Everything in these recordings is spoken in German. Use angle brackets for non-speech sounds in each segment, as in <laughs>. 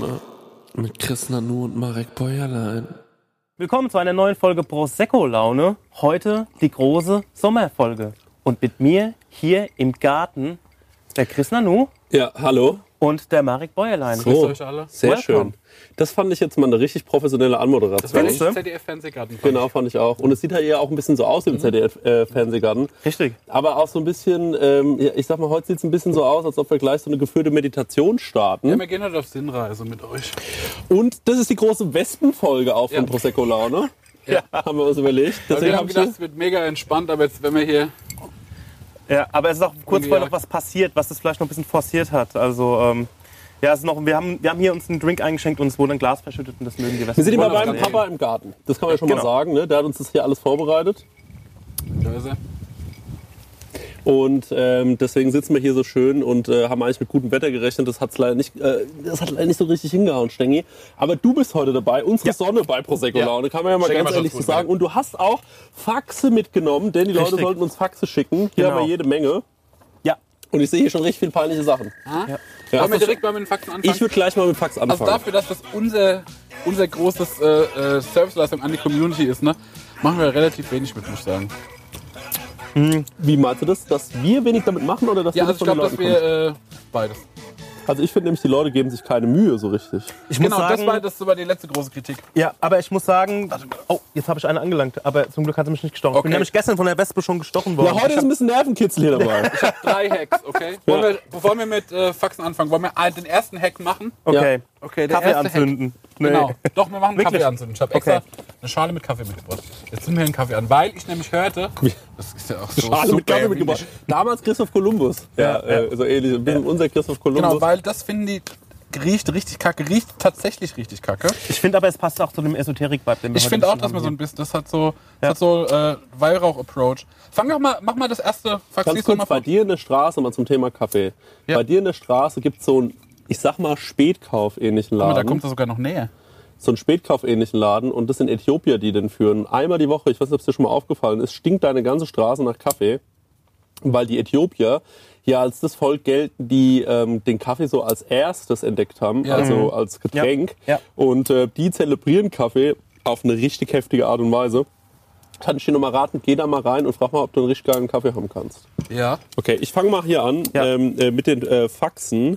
Prosecco-Laune mit Chris Nanu und Marek Bäuerlein. Willkommen zu einer neuen Folge Prosecco Laune. Heute die große Sommerfolge. Und mit mir hier im Garten der Chris Nanu Ja, hallo. Und der Marek Bäuerlein. So, euch alle. sehr Welcome. schön. Das fand ich jetzt mal eine richtig professionelle Anmoderation. Findest du? ZDF-Fernsehgarten. Genau, fand ich auch. Und es sieht halt eher auch ein bisschen so aus im ZDF-Fernsehgarten. Richtig. Aber auch so ein bisschen, ähm, ja, ich sag mal, heute sieht es ein bisschen so aus, als ob wir gleich so eine geführte Meditation starten. Ja, wir gehen heute auf Sinnreise mit euch. Und das ist die große Wespenfolge auch von Ja. Prosecco Laune. Ja. Haben wir uns überlegt. Deswegen wir hab haben ich gedacht, es wird mega entspannt, aber jetzt, wenn wir hier. Ja, aber es ist auch kurz vorher noch was passiert, was das vielleicht noch ein bisschen forciert hat. Also, ähm, ja, es ist noch, wir, haben, wir haben hier uns einen Drink eingeschenkt und es wurde ein Glas verschüttet und das mögen die wir sind immer beim Papa im Garten. Das kann man ja schon mal Genau. sagen. Ne? Der hat uns das hier alles vorbereitet. Da ist er. Und ähm, deswegen sitzen wir hier so schön und äh, haben eigentlich mit gutem Wetter gerechnet. Das, hat's leider nicht, äh, das hat leider nicht so richtig hingehauen, Stengi. Aber du bist heute dabei, unsere Ja. Sonne bei Prosecco Ja. Laune, kann man ja mal Stengi ganz ehrlich so sagen. Und du hast auch Faxe mitgenommen, denn die Leute Richtig. sollten uns Faxe schicken. Hier Genau. haben wir jede Menge. Ja, Und ich sehe hier schon richtig viele peinliche Sachen. Ah? Ja. Ja. Wollen wir direkt mal mit den Fakten anfangen? Ich würde gleich mal mit Fax also anfangen. dafür, dass das unser, unser großes äh, äh, Serviceleistung an die Community ist, ne, machen wir relativ wenig mit, muss ich sagen. Wie meinst du das? Dass wir wenig damit machen oder dass Ja, wir also ich von den glaube, dass wir äh, beides. Also ich finde nämlich, die Leute geben sich keine Mühe so richtig. ich Genau, muss sagen, das war, das war die letzte große Kritik. ja, aber ich muss sagen, oh, jetzt habe ich eine angelangt, aber zum Glück hat sie mich nicht gestochen. Ich bin Okay. nämlich gestern von der Wespe schon gestochen worden. Ja, heute ist ein bisschen Nervenkitzel hier dabei. <laughs> Ich habe drei Hacks, okay? Wollen wir, bevor wir mit äh, Faxen anfangen, wollen wir einen- den ersten Hack machen? okay. Okay, der Kaffee anzünden. Nee. Genau. Doch, wir machen einen Wirklich? Kaffee anzünden. Ich habe extra Okay. eine Schale mit Kaffee mitgebracht. Jetzt sind wir einen Kaffee an, weil ich nämlich hörte, das ist ja auch so Schale super mit Kaffee mitgebracht. Damals Christoph Kolumbus. Ja, Äh, so ähnlich. Ein bisschen unser Christoph Kolumbus. Genau, weil das finden die riecht richtig kacke, riecht tatsächlich richtig kacke. Ich finde aber, es passt auch zu dem Esoterik-Vibe, den wir Ich finde auch, dass man so ein bisschen, das hat so, Ja. das hat so äh, Weihrauch-Approach. Fang doch mal, mach mal das erste Fax, Ganz kurz, mal bei vor. dir in der Straße, mal zum Thema Kaffee. Ja. Bei dir in der Straße gibt es so einen, ich sag mal, Spätkauf-ähnlichen Laden. Da kommt er sogar noch näher. so einen Spätkauf-ähnlichen Laden und das sind Äthiopier, die den führen. Einmal die Woche, ich weiß nicht, ob es dir schon mal aufgefallen ist, stinkt deine ganze Straße nach Kaffee, weil die Äthiopier ja als das Volk gelten, die ähm, den Kaffee so als erstes entdeckt haben, Ja. also als Getränk. Ja. Ja. Und äh, die zelebrieren Kaffee auf eine richtig heftige Art und Weise. Kann ich dir noch mal raten, geh da mal rein und frag mal, ob du einen richtig geilen Kaffee haben kannst. Ja. Okay, ich fange mal hier an Ja. ähm, äh, mit den äh, Faxen.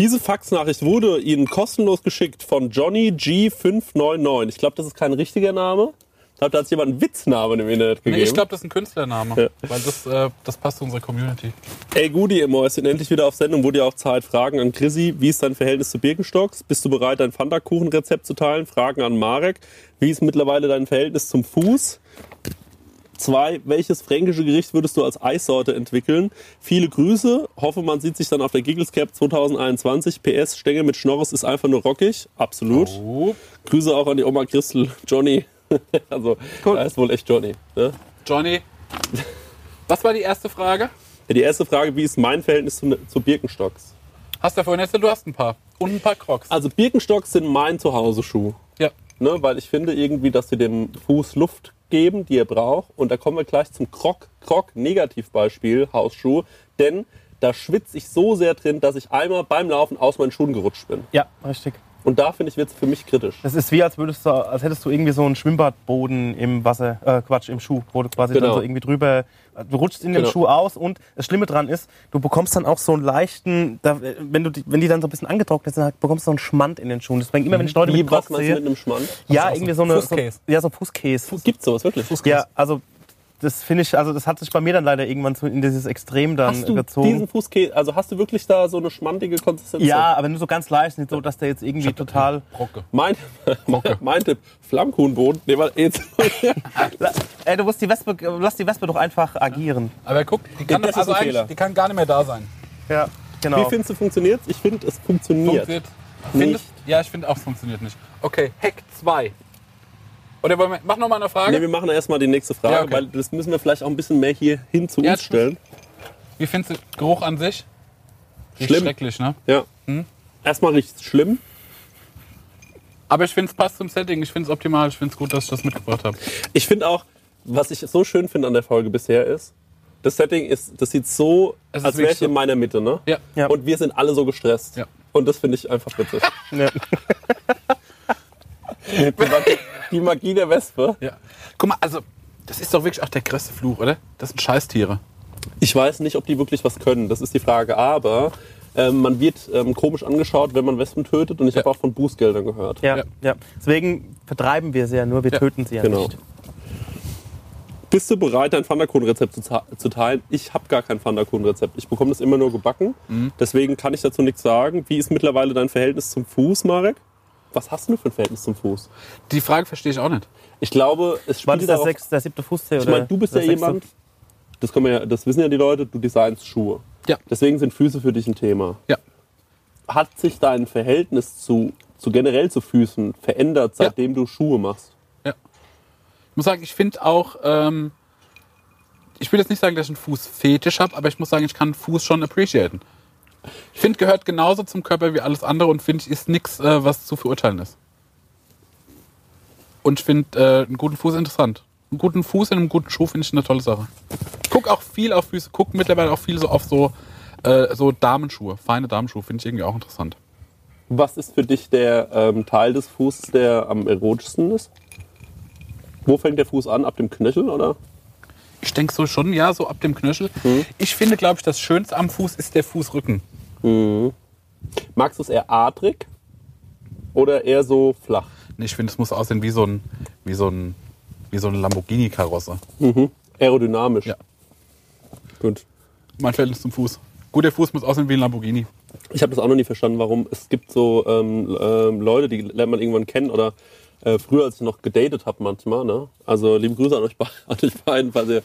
Diese Faxnachricht wurde Ihnen kostenlos geschickt von Johnny G599. Ich glaube, das ist kein richtiger Name. Ich glaube, da hat jemand einen Witznamen im Internet gegeben. Nee, ich glaube, das ist ein Künstlername. Ja. Weil das, äh, das passt zu unserer Community. Ey, Gudi, ihr Mäuschen, endlich wieder auf Sendung. Wurde ja auch Zeit. Fragen an Chrissy. Wie ist dein Verhältnis zu Birkenstocks? Bist du bereit, dein Pfannkuchenrezept zu teilen? Fragen an Marek. Wie ist mittlerweile dein Verhältnis zum Fuß? Zwei, welches fränkische Gericht würdest du als Eissorte entwickeln? Viele Grüße. Hoffe, man sieht sich dann auf der Giggles Cap 2021. PS, Stänge mit Schnorres ist einfach nur rockig. Absolut. Oh. Grüße auch an die Oma Christel, Johnny. <laughs> also, da ist wohl echt Johnny. Ne? Johnny. Was war die erste Frage? Ja, Die erste Frage, wie ist mein Verhältnis zu, zu Birkenstocks? Hast du ja vorhin erzählt, du hast ein paar. Und ein paar Crocs. Also Birkenstocks sind mein Zuhause-Schuh. Ja. Ne, weil ich finde irgendwie, dass sie dem Fuß Luft geben, die er braucht. Und da kommen wir gleich zum Krog, Krog Negativbeispiel, Hausschuh. Denn da schwitze ich so sehr drin, dass ich einmal beim Laufen aus meinen Schuhen gerutscht bin. Ja, richtig. Und da finde ich, wird es für mich kritisch. Das ist wie, als, würdest du, als hättest du irgendwie so einen Schwimmbadboden im Wasser, äh, Quatsch, im Schuh, wo du quasi Genau. dann so irgendwie drüber, du rutschst in den Genau. Schuh aus und das Schlimme dran ist, du bekommst dann auch so einen leichten, da, wenn, du die, wenn die dann so ein bisschen angetrocknet sind, bekommst du so einen Schmand in den Schuhen. Deswegen immer, wenn ich Leute Wie, mit was meinst du sehe, mit einem Schmand? ja, irgendwie so eine, so, Fußkäse. ja, so Fußkäse. Gibt's sowas wirklich? Ja, also das finde ich, also das hat sich bei mir dann leider irgendwann so in dieses Extrem dann Hast du gezogen. diesen Fußkäse, also hast du wirklich da so eine schmandige Konsistenz? ja, aber nur so ganz leicht, nicht so, dass der jetzt irgendwie total. Brocke. Mein, <laughs> mein Tipp, Flammkuchenboden. Nee, warte, jetzt. <laughs> Ey, du musst die Wespe, lass die Wespe doch einfach agieren. Aber guck, die kann, Das also eigentlich, die kann gar nicht mehr da sein. Ja, genau. Wie findest du, funktioniert Ich finde, es funktioniert. Funktioniert. Nicht. Findest, ja, ich finde auch, es funktioniert nicht. Okay, Hack 2. Oder wollen wir, mach noch mal eine Frage. Nee, wir machen erstmal die nächste Frage, Ja, okay. weil das müssen wir vielleicht auch ein bisschen mehr hier hin zu Ja, uns stellen. Wie findest du Geruch an sich? Riecht Schlimm. Schrecklich, ne? Ja. Hm? Erstmal riecht es schlimm. Aber ich finde es passt zum Setting. Ich finde es optimal. Ich finde es gut, dass ich das mitgebracht habe. Ich finde auch, was ich so schön finde an der Folge bisher ist, das Setting ist, das sieht so, Es ist als wäre ich in so- meiner Mitte, ne? Ja. Ja. Und wir sind alle so gestresst. Ja. Und das finde ich einfach witzig. <laughs> Ja. Die Magie, die Magie der Wespe. Ja. Guck mal, also, das ist doch wirklich auch der größte Fluch, oder? Das sind Scheißtiere. Ich weiß nicht, ob die wirklich was können. Das ist die Frage. Aber ähm, man wird ähm, komisch angeschaut, wenn man Wespen tötet. Und ich Ja. habe auch von Bußgeldern gehört. Ja, Ja. ja. Deswegen vertreiben wir sie ja nur, wir Ja, töten sie ja genau. nicht. Bist du bereit, dein Pfannkuchenrezept zu, zu teilen? Ich habe gar kein Pfannkuchenrezept. Ich bekomme das immer nur gebacken. Mhm. Deswegen kann ich dazu nichts sagen. Wie ist mittlerweile dein Verhältnis zum Fuß, Marek? Was hast du für ein Verhältnis zum Fuß? Die Frage verstehe ich auch nicht. Ich glaube, es War spielt das der, darauf, sechs, der siebte Fußzeh? Ich meine, du bist ja jemand, das, man ja, das wissen ja die Leute, du designst Schuhe. Ja. Deswegen sind Füße für dich ein Thema. Ja. Hat sich dein Verhältnis zu, zu generell zu Füßen verändert, Ja. seitdem du Schuhe machst? Ich muss sagen, ich finde auch, ähm, ich will jetzt nicht sagen, dass ich einen Fußfetisch habe, aber ich muss sagen, ich kann einen Fuß schon appreciaten. Ich finde, gehört genauso zum Körper wie alles andere und finde ich, ist nichts, äh, was zu verurteilen ist. Und ich finde äh, einen guten Fuß interessant. Einen guten Fuß in einem guten Schuh finde ich eine tolle Sache. Guck auch viel auf Füße, guck mittlerweile auch viel so auf so, äh, so Damenschuhe, feine Damenschuhe, finde ich irgendwie auch interessant. Was ist für dich der ähm, Teil des Fußes, der am erotischsten ist? Wo fängt der Fuß an? Ab dem Knöchel, oder? Ich denke so schon, ja, so ab dem Knöchel. Ich finde, glaube ich, das Schönste am Fuß ist der Fußrücken. Magst du es eher adrig oder eher so flach? Nee, Ich finde, es muss aussehen wie so ein, wie so ein, wie so eine Lamborghini-Karosse. Aerodynamisch. Ja. Gut. Mein Verhältnis zum Fuß. Gut, der Fuß muss aussehen wie ein Lamborghini. Ich habe das auch noch nie verstanden, warum es gibt so ähm, ähm, Leute, die lernt man irgendwann kennen oder äh, früher, als ich noch gedatet habe manchmal, ne? Also liebe Grüße an euch, be <laughs> an euch beiden, falls ihr,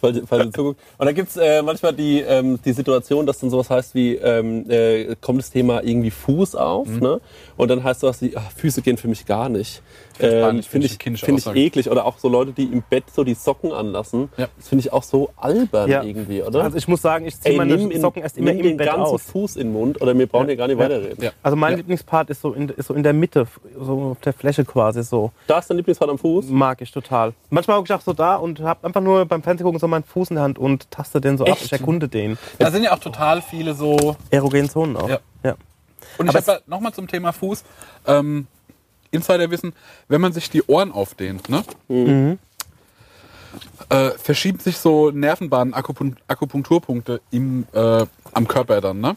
falls ihr, falls ihr zuguckt. Und da gibt's äh, manchmal die, ähm, die Situation, dass dann sowas heißt wie, ähm, äh, kommt das Thema irgendwie Fuß auf, ne? Und dann heißt sowas wie, ach, Füße gehen für mich gar nicht. Ähm, finde ich, find ich eklig. Oder auch so Leute, die im Bett so die Socken anlassen. Ja. Das finde ich auch so albern Ja. irgendwie, oder? Also ich muss sagen, ich ziehe meine nimm, in, Socken erst immer nimm im den Bett ganzen aus. Fuß in den Mund oder wir brauchen hier gar nicht Ja. weiterreden. Ja. Also mein Ja. Lieblingspart ist so in, ist so in der Mitte, so auf der Fläche quasi so. Da ist dein Lieblingspart am Fuß? Mag ich total. Manchmal gucke ich auch so da und habe einfach nur beim Fernsehgucken so meinen Fuß in der Hand und taste den so ab. Echt? Ich erkunde den. Da sind ja auch total viele so. Erogenen Zonen auch. Ja. ja. Und ich Aber habe nochmal zum Thema Fuß. Ähm, Insider wissen, wenn man sich die Ohren aufdehnt, ne? Äh, verschieben sich so Nervenbahnen, Akupun Akupunkturpunkte im, äh, am Körper dann, ne?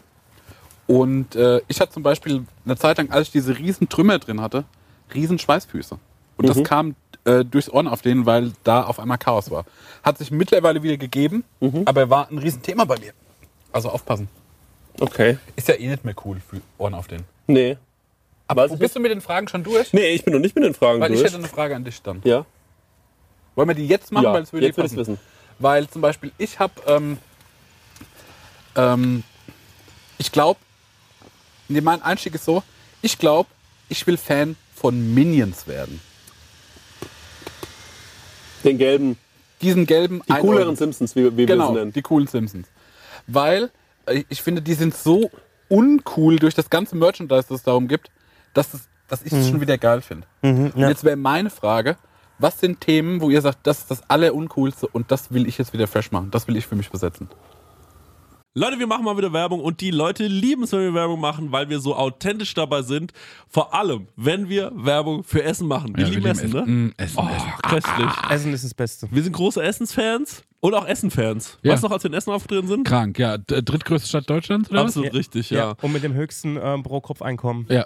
Und äh, ich hatte zum Beispiel eine Zeit lang, als ich diese riesen Trümmer drin hatte, riesen Schweißfüße. Und das kam äh, durchs Ohren auf denen, weil da auf einmal Chaos war. Hat sich mittlerweile wieder gegeben, aber war ein Riesenthema bei mir. Also aufpassen. Okay. Ist ja eh nicht mehr cool für Ohren auf den. Nee. Aber ich bist du mit den Fragen schon durch? Nee, ich bin noch nicht mit den Fragen Weil ich durch. hätte eine Frage an dich dann. ja, Wollen wir die jetzt machen? ja. Weil es würde jetzt will ich wissen. Weil zum Beispiel ich habe, ähm, ähm, ich glaube, nee, mein Einstieg ist so, ich glaube, ich will Fan von Minions werden. Den gelben, Diesen gelben die cooleren Simpsons, wie, wie wir Genau, sie nennen. die coolen Simpsons. Weil äh, ich finde, die sind so uncool durch das ganze Merchandise, das es darum gibt, dass, es, dass ich es schon wieder geil finde. Und jetzt wäre meine Frage, was sind Themen, wo ihr sagt, das ist das Alleruncoolste und das will ich jetzt wieder fresh machen, das will ich für mich besetzen. Leute, wir machen mal wieder Werbung und die Leute lieben es, wenn wir Werbung machen, weil wir so authentisch dabei sind. Vor allem, wenn wir Werbung für Essen machen. Wir Ja, wir lieben lieben Essen, Essen. ne? Essen, oh, Essen. köstlich. Essen ist das Beste. Wir sind große Essensfans und auch Essenfans. Ja. Weißt du noch, als wir in Essen aufgetreten sind? Krank, ja. Drittgrößte Stadt Deutschlands, oder Absolut richtig, ja. Und mit dem höchsten ähm, Pro-Kopf-Einkommen. Ja.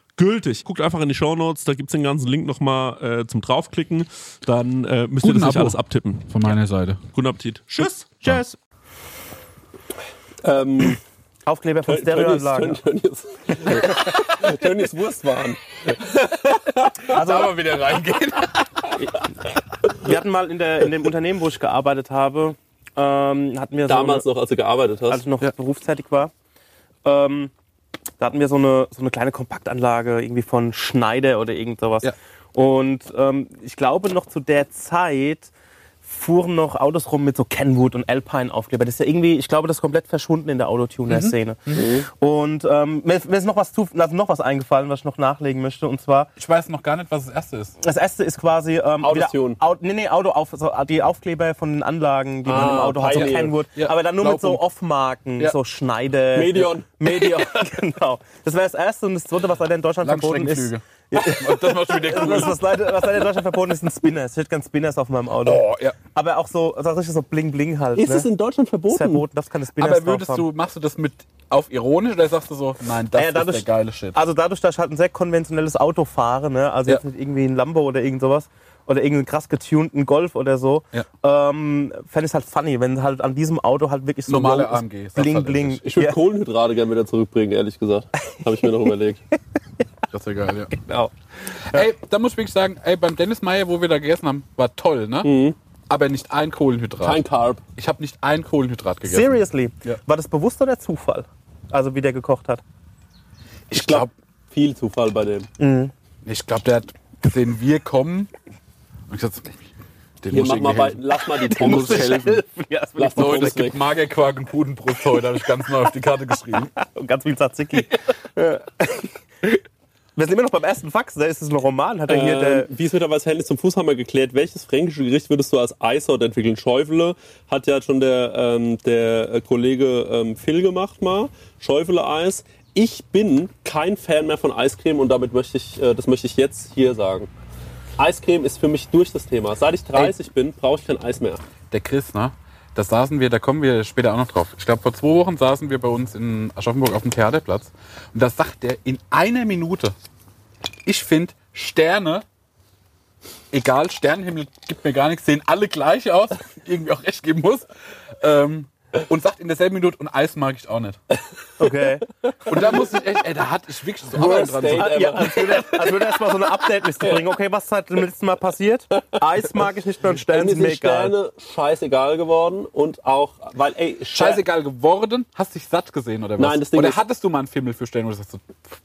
gültig. Guckt einfach in die Shownotes, da gibt's den ganzen Link nochmal äh, zum draufklicken. Dann äh, müsst ihr Guten das nicht Abo. alles abtippen. Von meiner Seite. Guten Appetit. Tschüss. Tschüss. Ähm, <clears throat> Aufkleber von Tönnies, Stereoanlagen. Tönnies, <laughs> Tönnies Wurstwaren. Also, Aber wieder reingehen. <laughs> wir hatten mal in, der, in dem Unternehmen, wo ich gearbeitet habe, ähm, hatten wir Damals so noch, als du gearbeitet eine, hast. als ich noch berufstätig war, ähm, da hatten wir so eine, so eine kleine Kompaktanlage irgendwie von Schneider oder irgend sowas. Ja. Und ähm, ich glaube noch zu der Zeit fuhren noch Autos rum mit so Kenwood und Alpine Aufkleber. Das ist ja irgendwie, ich glaube, das ist komplett verschwunden in der Autotuner-Szene. Und ähm, mir, ist- mir ist noch was, zu, also noch was eingefallen, was ich noch nachlegen möchte. Und zwar Ich weiß noch gar nicht, was das erste ist. das erste ist quasi ähm, Autotune. Au, nee, nee, Auto auf, so, die Aufkleber von den Anlagen, die man Ah, im Auto hat, so. Kenwood, Ja, aber dann nur mit so. Off-Marken, Ja. so Schneider. Medion. <laughs> Medion, <laughs> genau. Das wäre das erste und das zweite, was leider in Deutschland verboten ist. Das machst du wieder Das, cool. was, leider, was leider in Deutschland verboten ist, sind Spinners. Ich hätte gern Spinners auf meinem Auto. Oh, ja. Aber auch so, das ist richtig so bling bling halt. Ist ne? es in Deutschland ist verboten? verboten, darfst keine Spinners Aber würdest du, machst du das mit auf ironisch oder sagst du so, nein, das Ja, dadurch- ist der geile Shit? Also dadurch, dass ich halt ein sehr konventionelles Auto fahre, ne? also Ja. jetzt nicht irgendwie ein Lambo oder irgend sowas oder irgendeinen krass getunten Golf oder so, Ja. ähm, fände ich halt funny, wenn halt an diesem Auto halt wirklich so Normale. AMG, bling selbstverständlich. bling. Ich würde ja, Kohlenhydrate gerne wieder zurückbringen, ehrlich gesagt. Habe ich mir noch <laughs> überlegt. Das wäre geil, ja. genau. Ey, da muss ich wirklich sagen, ey, beim Dennis Meyer, wo wir da gegessen haben, war toll, ne? Aber nicht ein Kohlenhydrat. Kein Carb. ich habe nicht ein Kohlenhydrat gegessen. Seriously, Ja. war das bewusst oder Zufall? Also wie der gekocht hat. Ich glaube, Viel Zufall bei dem. ich glaub, der hat gesehen, wir kommen. Und ich gesagt, den Hier, muss mach mal bei, helfen. lass mal die <laughs> Pommes helfen. <laughs> Ja, das Lass so. Es gibt. Magerquark und Pudenbrust heute, habe ich ganz neu auf die Karte geschrieben. <laughs> Und ganz viel Tzatziki. Ja. Wir sind immer noch beim ersten Fax, da ist es ein Roman, hat er hier der. Ähm, wie es mittlerweile Hennis zum Fuß haben wir geklärt, welches fränkische Gericht würdest du als Eisort entwickeln? Schäufele hat ja schon der, ähm, der äh, Kollege ähm, Phil gemacht mal. Schäufele-Eis. Ich bin kein Fan mehr von Eiscreme und damit möchte ich, äh, das möchte ich jetzt hier sagen. Eiscreme ist für mich durch das Thema. Seit ich 30 bin, brauche ich kein Eis mehr. Der Chris, ne? Da saßen wir, da kommen wir später auch noch drauf. Ich glaube, vor zwei Wochen saßen wir bei uns in Aschaffenburg auf dem Theaterplatz. Und da sagt der in einer Minute, ich finde, Sterne, egal, Sternenhimmel gibt mir gar nichts, sehen alle gleich aus, <laughs> irgendwie auch recht geben muss. Ähm, und sagt in derselben Minute, und Eis mag ich auch nicht. Okay. Und da muss ich echt, ey, da hatte ich wirklich so Arbeit dran. Ever. Ja, als würde, als würde erstmal so eine Update-Liste bringen. Okay, was ist seit dem letzten Mal passiert? Eis mag ich nicht mehr und Sterne Mir sind mir egal. Sterne scheißegal geworden und auch, weil, ey, Scheißegal geworden, hast dich satt gesehen oder was? Nein, das Ding oder hattest du mal einen Film für Sterne, wo du sagst, so,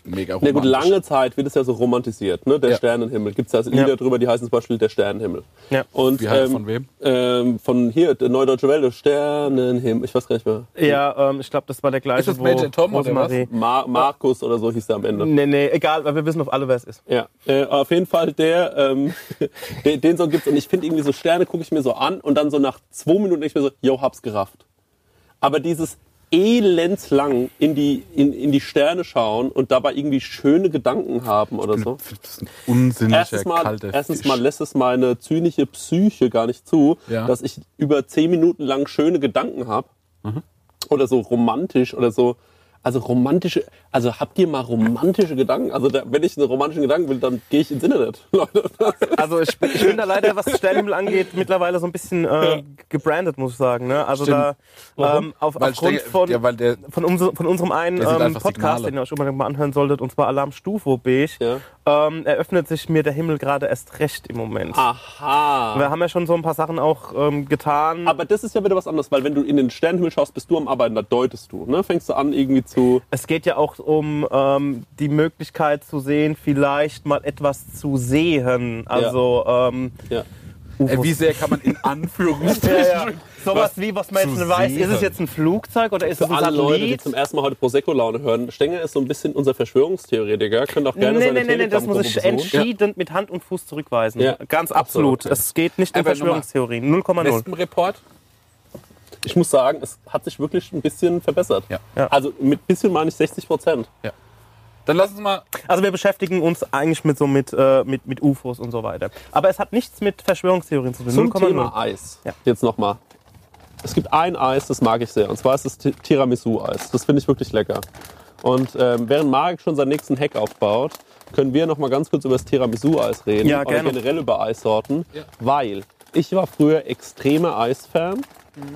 mega Na romantisch. gut, lange Zeit wird es ja so romantisiert, ne? Der Ja. Sternenhimmel. Gibt es ja Lieder Ja. drüber, die heißen zum Beispiel Der Sternenhimmel. Ja. Und, Wie heißt ähm, von wem? Ähm, von hier, der Neudeutsche Welle, Sternenhimmel. Ich weiß gar nicht mehr. Ja, ähm, ich glaube, das war der gleiche, Ist das wo Major Tom oder Rosemarie- Mar Markus oder so hieß der am Ende. Nee, nee, egal, weil wir wissen auf alle, wer es ist. Ja, äh, auf jeden Fall der, ähm, <laughs> den, den Song gibt's und ich finde irgendwie so Sterne gucke ich mir so an und dann so nach zwei Minuten denke ich mir so, yo, hab's gerafft. Aber dieses elendslang in die, in, in die Sterne schauen und dabei irgendwie schöne Gedanken haben oder so. Das ist ein unsinniger, Erstens mal, kalter erstens mal lässt es meine zynische Psyche gar nicht zu, Ja. dass ich über zehn Minuten lang schöne Gedanken habe. Oder so romantisch oder so. Also romantische, also habt ihr mal romantische Gedanken? Also da, wenn ich einen romantischen Gedanken will, dann gehe ich ins Internet, <laughs> Leute. Also ich, bin- ich bin da leider, was Sternenhimmel angeht, mittlerweile so ein bisschen äh, gebrandet, muss ich sagen. Ne? Also da ähm, auf, Weil aufgrund Stern- von, ja, weil der- von, unser, von unserem einen ähm, Podcast, Signale. den ihr euch unbedingt mal anhören solltet, und zwar Alarm Stufo Beige, Ja. ähm, eröffnet sich mir der Himmel gerade erst recht im Moment. Aha. Wir haben ja schon so ein paar Sachen auch ähm, getan. Aber das ist ja wieder was anderes, weil wenn du in den Sternenhimmel schaust, bist du am Arbeiten, da deutest du. Ne? Fängst du an irgendwie zu... Es geht ja auch um ähm, die Möglichkeit zu sehen, vielleicht mal etwas zu sehen. Also ähm, Ja. Ey, wie sehr kann man in <laughs> Anführungsstrichen... ja, ja. sowas wie, was man jetzt weiß, ist es sehen. jetzt ein Flugzeug oder ist Für es ein alle Leute, die Satellit? zum ersten Mal heute Prosecco-Laune hören, Stenger ist so ein bisschen unser Verschwörungstheoretiker. Könnt auch gerne Nee, seine nee, nee, nee, das muss ich besuchen. entschieden mit Hand und Fuß zurückweisen. Ja. Ganz absolut. okay. Es geht nicht um Verschwörungstheorien. 0,0. Wespenreport? Ich muss sagen, es hat sich wirklich ein bisschen verbessert. Ja. Ja. Also mit bisschen meine ich 60 Prozent. Dann lass uns mal... Also wir beschäftigen uns eigentlich mit so mit, äh, mit, mit UFOs und so weiter. Aber es hat nichts mit Verschwörungstheorien zu tun. Zum 0,0. Thema Eis. Ja. Jetzt nochmal. Es gibt ein Eis, das mag ich sehr. Und zwar ist es Ti- Tiramisu-Eis. Das finde ich wirklich lecker. Und ähm, während Marek schon seinen nächsten Hack aufbaut, können wir noch mal ganz kurz über das Tiramisu-Eis reden. Ja, Oder gerne. generell über Eissorten. Weil ich war früher extremer Eisfan.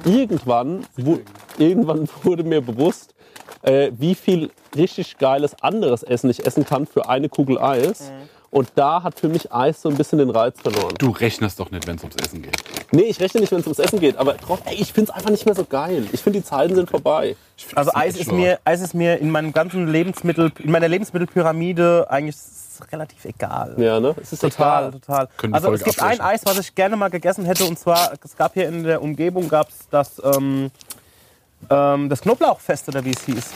Irgendwann, wo, irgendwann <laughs> wurde mir bewusst, äh, wie viel richtig geiles anderes Essen ich essen kann für eine Kugel Eis. Und da hat für mich Eis so ein bisschen den Reiz verloren. Du rechnest doch nicht, wenn es ums Essen geht. Nee, ich rechne nicht, wenn es ums Essen geht, aber trotzdem, ey, ich finde es einfach nicht mehr so geil. Ich finde, die Zeiten sind vorbei. Also Eis ist, mir, Eis ist mir in meinem ganzen Lebensmittel, in meiner Lebensmittelpyramide eigentlich relativ egal. Ja, ne? Es ist Total, egal. total. Also es gibt ein. Eis, was ich gerne mal gegessen hätte, und zwar, es gab hier in der Umgebung gab's das, ähm, ähm, das Knoblauchfest oder wie es hieß.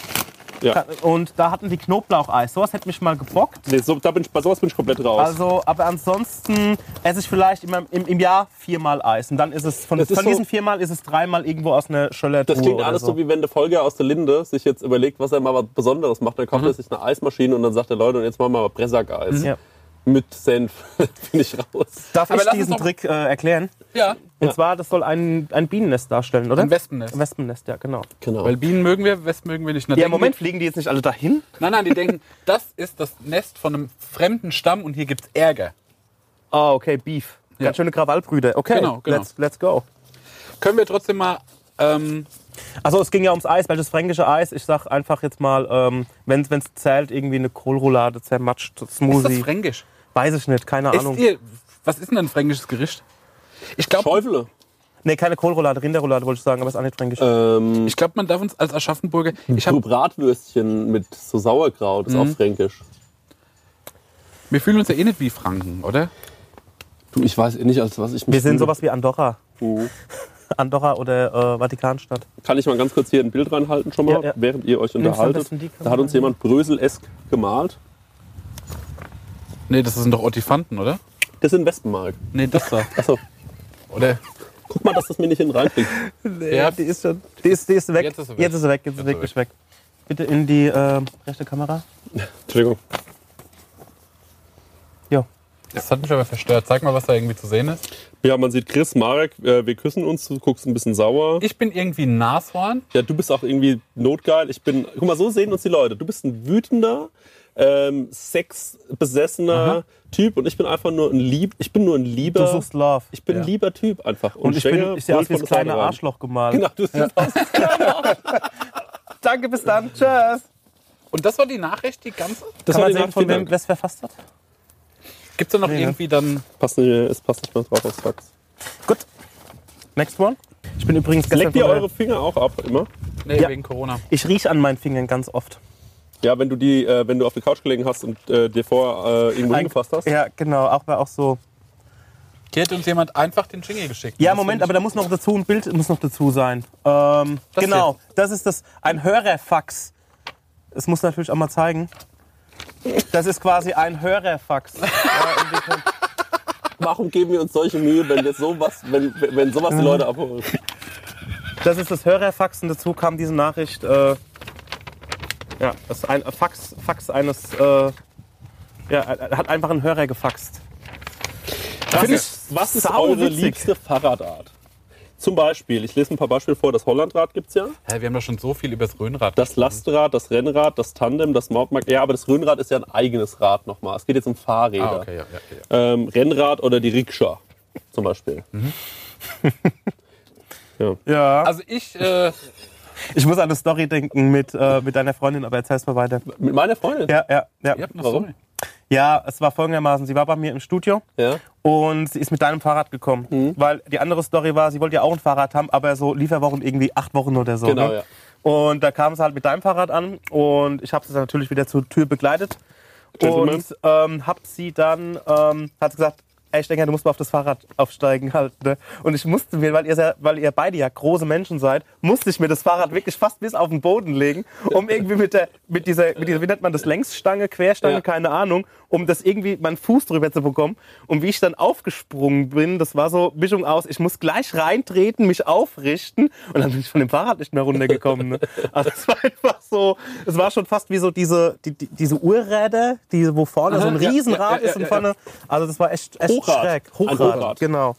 Ja. Und da hatten die Knoblaucheis. Sowas hätte mich mal gebockt. Nee, so, da bin ich, bei sowas bin ich komplett raus. Also, aber ansonsten esse ich vielleicht im, im, im Jahr viermal Eis. Und dann ist es von, Das ist von so- diesen viermal ist es dreimal irgendwo aus einer Schöllertruhe das klingt alles so. wie wenn der Folger aus der Linde sich jetzt überlegt, was er mal was Besonderes macht. Dann kauft er sich eine Eismaschine und dann sagt er, Leute, und jetzt machen wir mal Bressak-Eis. Ja. Mit Senf. <laughs> Bin ich raus. Darf Aber ich diesen Trick äh, erklären? Ja, Und Ja. zwar, das soll ein, ein Bienennest darstellen, oder? ein Wespennest. Ein Wespennest, ja, genau. Genau. Weil Bienen mögen wir, Wespen mögen wir nicht. Na, Ja, im Moment die- fliegen die jetzt nicht alle dahin? Nein, nein, die denken, <laughs> das ist das Nest von einem fremden Stamm und hier gibt's Ärger. Ah, okay, Beef. Ja. Ganz schöne Krawallbrüder. Okay, Genau, genau. Let's, let's go. Können wir trotzdem mal... Ähm, Also es ging ja ums Eis, welches fränkische Eis. Ich sag einfach jetzt mal, ähm, wenn es zählt, irgendwie eine Kohlroulade, zermatscht, ist das Smoothie. fränkisch? Weiß ich nicht, keine Ahnung. Ihr, was ist denn ein fränkisches Gericht? Ich glaube, Schäufele. Nee, keine Kohlroulade, Rinderroulade wollte ich sagen, aber ist auch nicht fränkisch. Ähm, ich glaub, man darf uns als Aschaffenburger... Ich hab, Bratwürstchen mit so Sauerkraut ist auch fränkisch. wir fühlen uns ja eh nicht wie Franken, oder? Du, ich weiß eh nicht, als was ich mich Wir sind fühle. sowas wie Andorra. Mhm. <laughs> Andorra oder äh, Vatikanstadt. Kann ich mal ganz kurz hier ein Bild reinhalten schon mal, Ja, ja. während ihr euch unterhaltet? Da hat uns jemand Brösel-esk gemalt. Nee, das sind doch Otifanten, oder? Das sind Wespenmark. Nee, das da. Achso, Oder? guck mal, dass das mir nicht hinten reinfliegt. Ja, die ist schon. Die ist, die ist weg. Jetzt ist sie weg. Jetzt ist sie weg. Jetzt ist Jetzt sie ist sie weg. Bitte in die äh, rechte Kamera. Entschuldigung. Jo. Das hat mich aber verstört. Zeig mal, was da irgendwie zu sehen ist. Ja, man sieht Chris, Marek, äh, wir küssen uns, du guckst ein bisschen sauer. Ich bin irgendwie ein Nashorn. Ja, du bist auch irgendwie notgeil. Ich bin, guck mal, so sehen uns die Leute. Du bist ein wütender, ähm, sexbesessener Typ und ich bin einfach nur ein lieb, ich bin nur ein lieber, Du suchst Love. ich bin ein lieber Typ einfach. Und ich, bin, ich sehe aus wie das kleine. Arschloch gemalt. Genau, du siehst aus. <laughs> Danke, bis dann. Tschüss. Und das war die Nachricht, die ganze? Das Kann war man die sehen, Nachricht, von wem es verfasst hat? Gibt es da noch Nee, ne? irgendwie dann. Passt nicht, es passt nicht mehr drauf aufs Fax. Gut. Next one. Ich bin übrigens gestern Leckt ihr eure Finger auch ab, immer? Nee, Ja. wegen Corona. Ich rieche an meinen Fingern ganz oft. Ja, wenn du die, äh, wenn du auf der Couch gelegen hast und äh, dir vor äh, irgendwo Ein- hingefasst hast. Ja, genau. Auch bei auch so. Hier hat uns jemand einfach den Jingle geschickt. Ja, Moment, aber da muss noch dazu ein Bild muss noch dazu sein. Ähm, Das genau. Das ist das ein Hörerfax. Es muss natürlich auch mal zeigen. Das ist quasi ein Hörerfax. <laughs> Warum geben wir uns solche Mühe, wenn jetzt sowas, wenn, wenn sowas die Leute abholen? das ist das Hörerfax und dazu kam diese Nachricht. Äh, ja, das ist ein Fax, Fax eines. Äh, ja, hat einfach einen Hörer gefaxt. Was Finde ist, was ist eure liebste Fahrradart? Zum Beispiel, ich lese ein paar Beispiele vor, das Hollandrad gibt es ja. Hä, wir haben doch schon so viel über das Röhnrad. Das Lastrad, das Rennrad, das Tandem, das Mountainbike. Ja, aber das Rennrad ist ja ein eigenes Rad nochmal. Es geht jetzt um Fahrräder. Ah, okay, ja, ja, ja. ähm, Rennrad oder die Rikscha zum Beispiel. <laughs> Ja. Also ich, äh, Ich muss an eine Story denken mit, äh, mit deiner Freundin, aber erzähl's mal weiter. Mit meiner Freundin? Ja, ja, ja. ihr habt noch Warum? Story. Ja, es war folgendermaßen. Sie war bei mir im Studio Ja. und sie ist mit deinem Fahrrad gekommen. Mhm. Weil die andere Story war, sie wollte ja auch ein Fahrrad haben, aber so Lieferwochen irgendwie acht Wochen oder so. Genau, ne? ja. Und da kam sie halt mit deinem Fahrrad an und ich habe sie dann natürlich wieder zur Tür begleitet. Gentleman. Und ähm, hab sie dann, ähm, hat sie gesagt, ey, ich denke, du musst mal auf das Fahrrad aufsteigen halt. Ne? Und ich musste mir, weil ihr, sehr, weil ihr beide ja große Menschen seid, musste ich mir das Fahrrad wirklich fast bis auf den Boden legen, um irgendwie mit der, mit dieser, mit dieser wie nennt man das, Längsstange, Querstange, Ja. keine Ahnung, um das irgendwie meinen Fuß drüber zu bekommen. Und wie ich dann aufgesprungen bin, das war so Mischung aus, ich muss gleich reintreten, mich aufrichten und dann bin ich von dem Fahrrad nicht mehr runtergekommen. Ne? Also es war einfach so, es war schon fast wie so diese, die, die, diese Uhrräder, die, wo vorne so ein Riesenrad ja, ja, ist und vorne, also das war echt, echt Hochrad. schräg. Ein Hochrad, Hochrad. genau.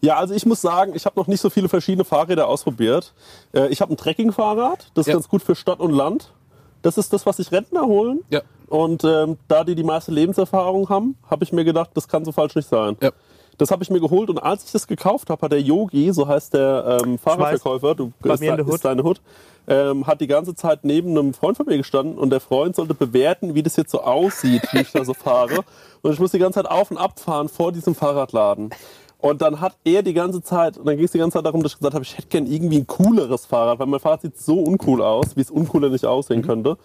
Ja, also ich muss sagen, ich habe noch nicht so viele verschiedene Fahrräder ausprobiert. Äh, ich habe ein Trekkingfahrrad, das ist Ja. ganz gut für Stadt und Land. Das ist das, was sich Rentner holen. Ja. Und ähm, da die die meiste Lebenserfahrung haben, habe ich mir gedacht, das kann so falsch nicht sein. Ja. Das habe ich mir geholt und als ich das gekauft habe, hat der Yogi, so heißt der ähm, Fahrradverkäufer, du Bei ist, der ist Hood. deine Hut, ähm, hat die ganze Zeit neben einem Freund von mir gestanden und der Freund sollte bewerten, wie das jetzt so aussieht, wie ich da so fahre. Und ich muss die ganze Zeit auf und ab fahren vor diesem Fahrradladen. Und dann hat er die ganze Zeit, und dann ging es die ganze Zeit darum, dass ich gesagt habe, ich hätte gern irgendwie ein cooleres Fahrrad, weil mein Fahrrad sieht so uncool aus, wie es uncooler nicht aussehen könnte.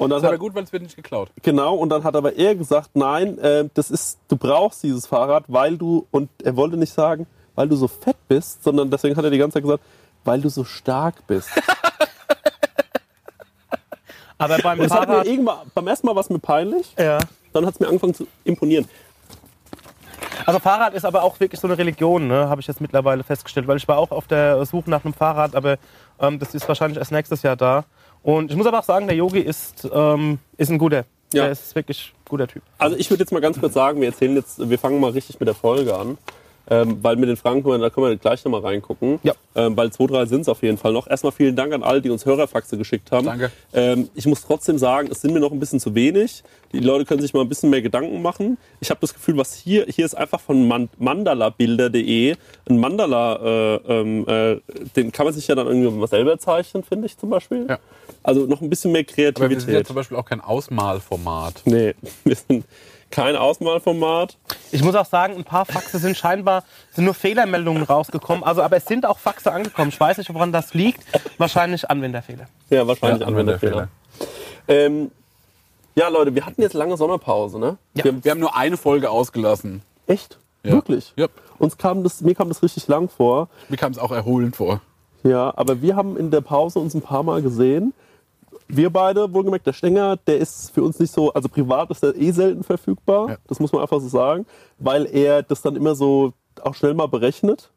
Und dann Ist aber hat, gut, weil es wird nicht geklaut. Genau, und dann hat aber er gesagt, nein, äh, das ist, du brauchst dieses Fahrrad, weil du, und er wollte nicht sagen, weil du so fett bist, sondern deswegen hat er die ganze Zeit gesagt, weil du so stark bist. <laughs> Aber beim Und das hat mir Fahrrad, irgendwann, beim ersten Mal war es mir peinlich, ja. dann hat es mir angefangen zu imponieren. Also Fahrrad ist aber auch wirklich so eine Religion, ne? habe ich jetzt mittlerweile festgestellt, weil ich war auch auf der Suche nach einem Fahrrad, aber ähm, das ist wahrscheinlich erst nächstes Jahr da. Und ich muss aber auch sagen, der Yogi ist, ähm, ist ein guter. Ja. Der ist wirklich ein guter Typ. Also ich würde jetzt mal ganz kurz sagen, wir erzählen jetzt, wir fangen mal richtig mit der Folge an. Ähm, weil mit den Fragen können wir, da können wir gleich nochmal reingucken. Ja. Ähm, weil zwei, drei sind es auf jeden Fall noch. Erstmal vielen Dank an alle, die uns Hörerfaxe geschickt haben. Danke. Ähm, ich muss trotzdem sagen, es sind mir noch ein bisschen zu wenig. Die Leute können sich mal ein bisschen mehr Gedanken machen. Ich habe das Gefühl, was hier, hier ist einfach von Man mandalabilder.de ein Mandala, äh, ähm, äh, den kann man sich ja dann irgendwie mal selber zeichnen, finde ich zum Beispiel. Ja. Also noch ein bisschen mehr Aber wir sind ja Kreativität. zum Beispiel auch kein Ausmalformat. nee, <laughs> wir sind kein Ausmalformat. Ich muss auch sagen, ein paar Faxe sind scheinbar, sind nur Fehlermeldungen rausgekommen. Also, aber es sind auch Faxe angekommen. Ich weiß nicht, woran das liegt. Wahrscheinlich Anwenderfehler. Ja, wahrscheinlich Ja, Anwenderfehler. Ähm, ja, Leute, wir hatten jetzt lange Sommerpause, ne? Ja. Wir haben, Wir haben nur eine Folge ausgelassen. echt? Ja. Wirklich? Ja. Uns kam das, mir kam das richtig lang vor. Mir kam es auch erholend vor. Ja, aber wir haben in der Pause uns ein paar Mal gesehen. Wir beide, wohlgemerkt, der Stenger, der ist für uns nicht so, also privat ist er eh selten verfügbar. Ja. Das muss man einfach so sagen, weil er das dann immer so auch schnell mal berechnet.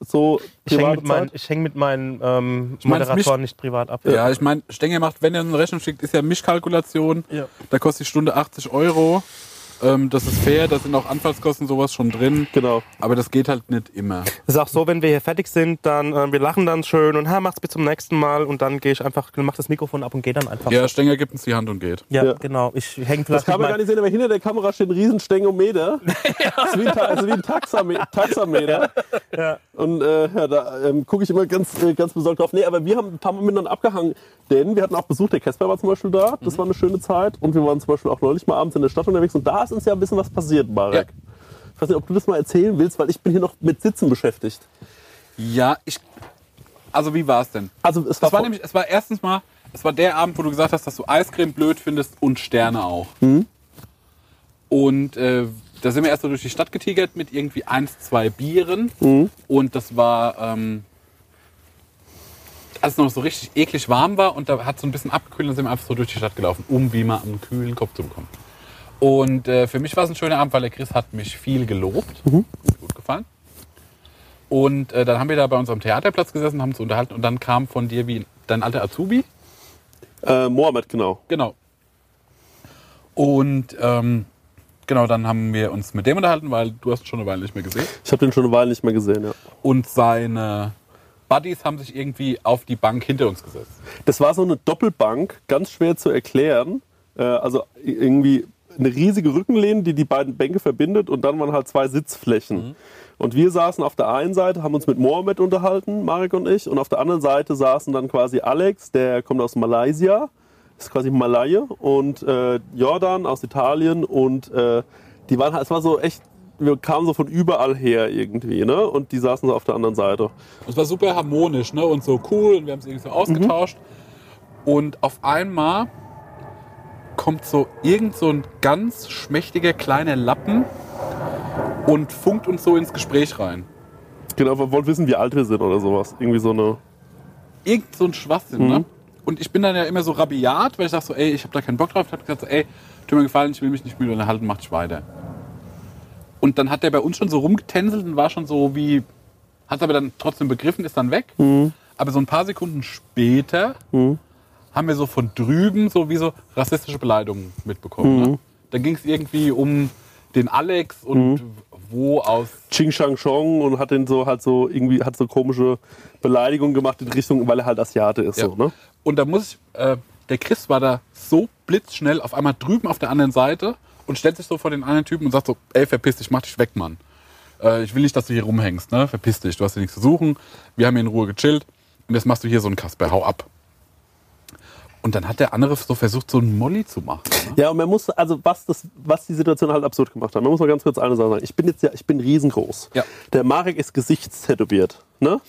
So Ich hänge mit, ich häng mit meinen ähm, Moderatoren nicht privat ab. Ja, ich meine, Stenger macht, wenn er eine Rechnung schickt, ist ja Mischkalkulation. Ja. Da kostet die Stunde 80 Euro. Ähm, das ist fair, da sind auch Anfallskosten sowas schon drin. Genau. Aber das geht halt nicht immer. Es ist auch so, wenn wir hier fertig sind, dann äh, wir lachen dann schön und ha, mach's bis zum nächsten Mal und dann gehe ich einfach, mach das Mikrofon ab und gehe dann einfach. Ja, Stenger gibt uns die Hand und geht. Ja, Ja. genau. Ich hänge Das vielleicht kann man gar nicht sehen, aber hinter der Kamera steht ein riesen Stengometer. <laughs> Das ist wie ein, Ta- also wie ein Taxame Taxameter. Ja. Und äh, ja, da ähm, gucke ich immer ganz, äh, ganz besorgt drauf. Nee, aber wir haben ein paar Mal miteinander abgehangen, denn wir hatten auch Besuch, der Casper war zum Beispiel da. Das war eine schöne Zeit. Und wir waren zum Beispiel auch neulich mal abends in der Stadt unterwegs und da ist uns ja ein bisschen was passiert, Marek. Ja. Ich weiß nicht, ob du das mal erzählen willst, weil ich bin hier noch mit Sitzen beschäftigt. Ja, ich. Also wie war es denn? Also es war vor- nämlich, es war erstens mal, es war der Abend, wo du gesagt hast, dass du Eiscreme blöd findest und Sterne auch. Und äh, da sind wir erst so durch die Stadt getigert mit irgendwie eins, zwei Bieren. Und das war, ähm, als es noch so richtig eklig warm war und da hat es so ein bisschen abgekühlt und sind wir einfach so durch die Stadt gelaufen, um wie mal am kühlen Kopf zu bekommen. Und äh, für mich war es ein schöner Abend, weil der Chris hat mich viel gelobt. Mir gut gefallen. Und äh, dann haben wir da bei unserem Theaterplatz gesessen, haben uns unterhalten und dann kam von dir wie dein alter Azubi. äh, Mohammed, genau. Genau. Und ähm, genau, dann haben wir uns mit dem unterhalten, weil du hast ihn schon eine Weile nicht mehr gesehen. Ich habe den schon eine Weile nicht mehr gesehen, ja. Und seine Buddies haben sich irgendwie auf die Bank hinter uns gesetzt. Das war so eine Doppelbank, ganz schwer zu erklären. Äh, also irgendwie eine riesige Rückenlehne, die die beiden Bänke verbindet und dann waren halt zwei Sitzflächen. Und wir saßen auf der einen Seite, haben uns mit Mohammed unterhalten, Marek und ich, und auf der anderen Seite saßen dann quasi Alex, der kommt aus Malaysia, ist quasi Malaye, und äh, Jordan aus Italien und äh, die waren halt, es war so echt, wir kamen so von überall her irgendwie, ne? Und die saßen so auf der anderen Seite. Und es war super harmonisch ne? und so cool und wir haben es irgendwie so ausgetauscht. Und auf einmal kommt so irgend so ein ganz schmächtiger kleiner Lappen und funkt uns so ins Gespräch rein. Genau, wir wollten wissen, wie alt wir sind oder sowas. Irgendwie so eine. irgend so ein Schwachsinn, ne? Und ich bin dann ja immer so rabiat, weil ich sag so, ey, ich habe da keinen Bock drauf. Ich hab gesagt so, ey, tut mir gefallen, ich will mich nicht müde unterhalten, mach dich weiter. Und dann hat der bei uns schon so rumgetänzelt und war schon so wie, hat aber dann trotzdem begriffen, ist dann weg. Aber so ein paar Sekunden später haben wir so von drüben so wie so rassistische Beleidigungen mitbekommen. Ne? Da ging es irgendwie um den Alex und wo aus Ching Shang Chong und hat den so halt so irgendwie hat so komische Beleidigungen gemacht in Richtung, weil er halt Asiate ist. Ja. So, ne? Und da muss ich, äh, der Chris war da so blitzschnell auf einmal drüben auf der anderen Seite und stellt sich so vor den anderen Typen und sagt so, ey, verpiss dich, mach dich weg, Mann. Äh, ich will nicht, dass du hier rumhängst, ne? Verpiss dich, du hast hier nichts zu suchen. Wir haben hier in Ruhe gechillt und jetzt machst du hier so einen Kasper, hau ab. Und dann hat der andere so versucht, so einen Molly zu machen. Ne? Ja, und man muss, also was, das, was die Situation halt absurd gemacht hat, man muss mal ganz kurz eine Sache sagen. Ich bin jetzt ja, ich bin riesengroß. Ja. Der Marek ist gesichtstätowiert. Ne?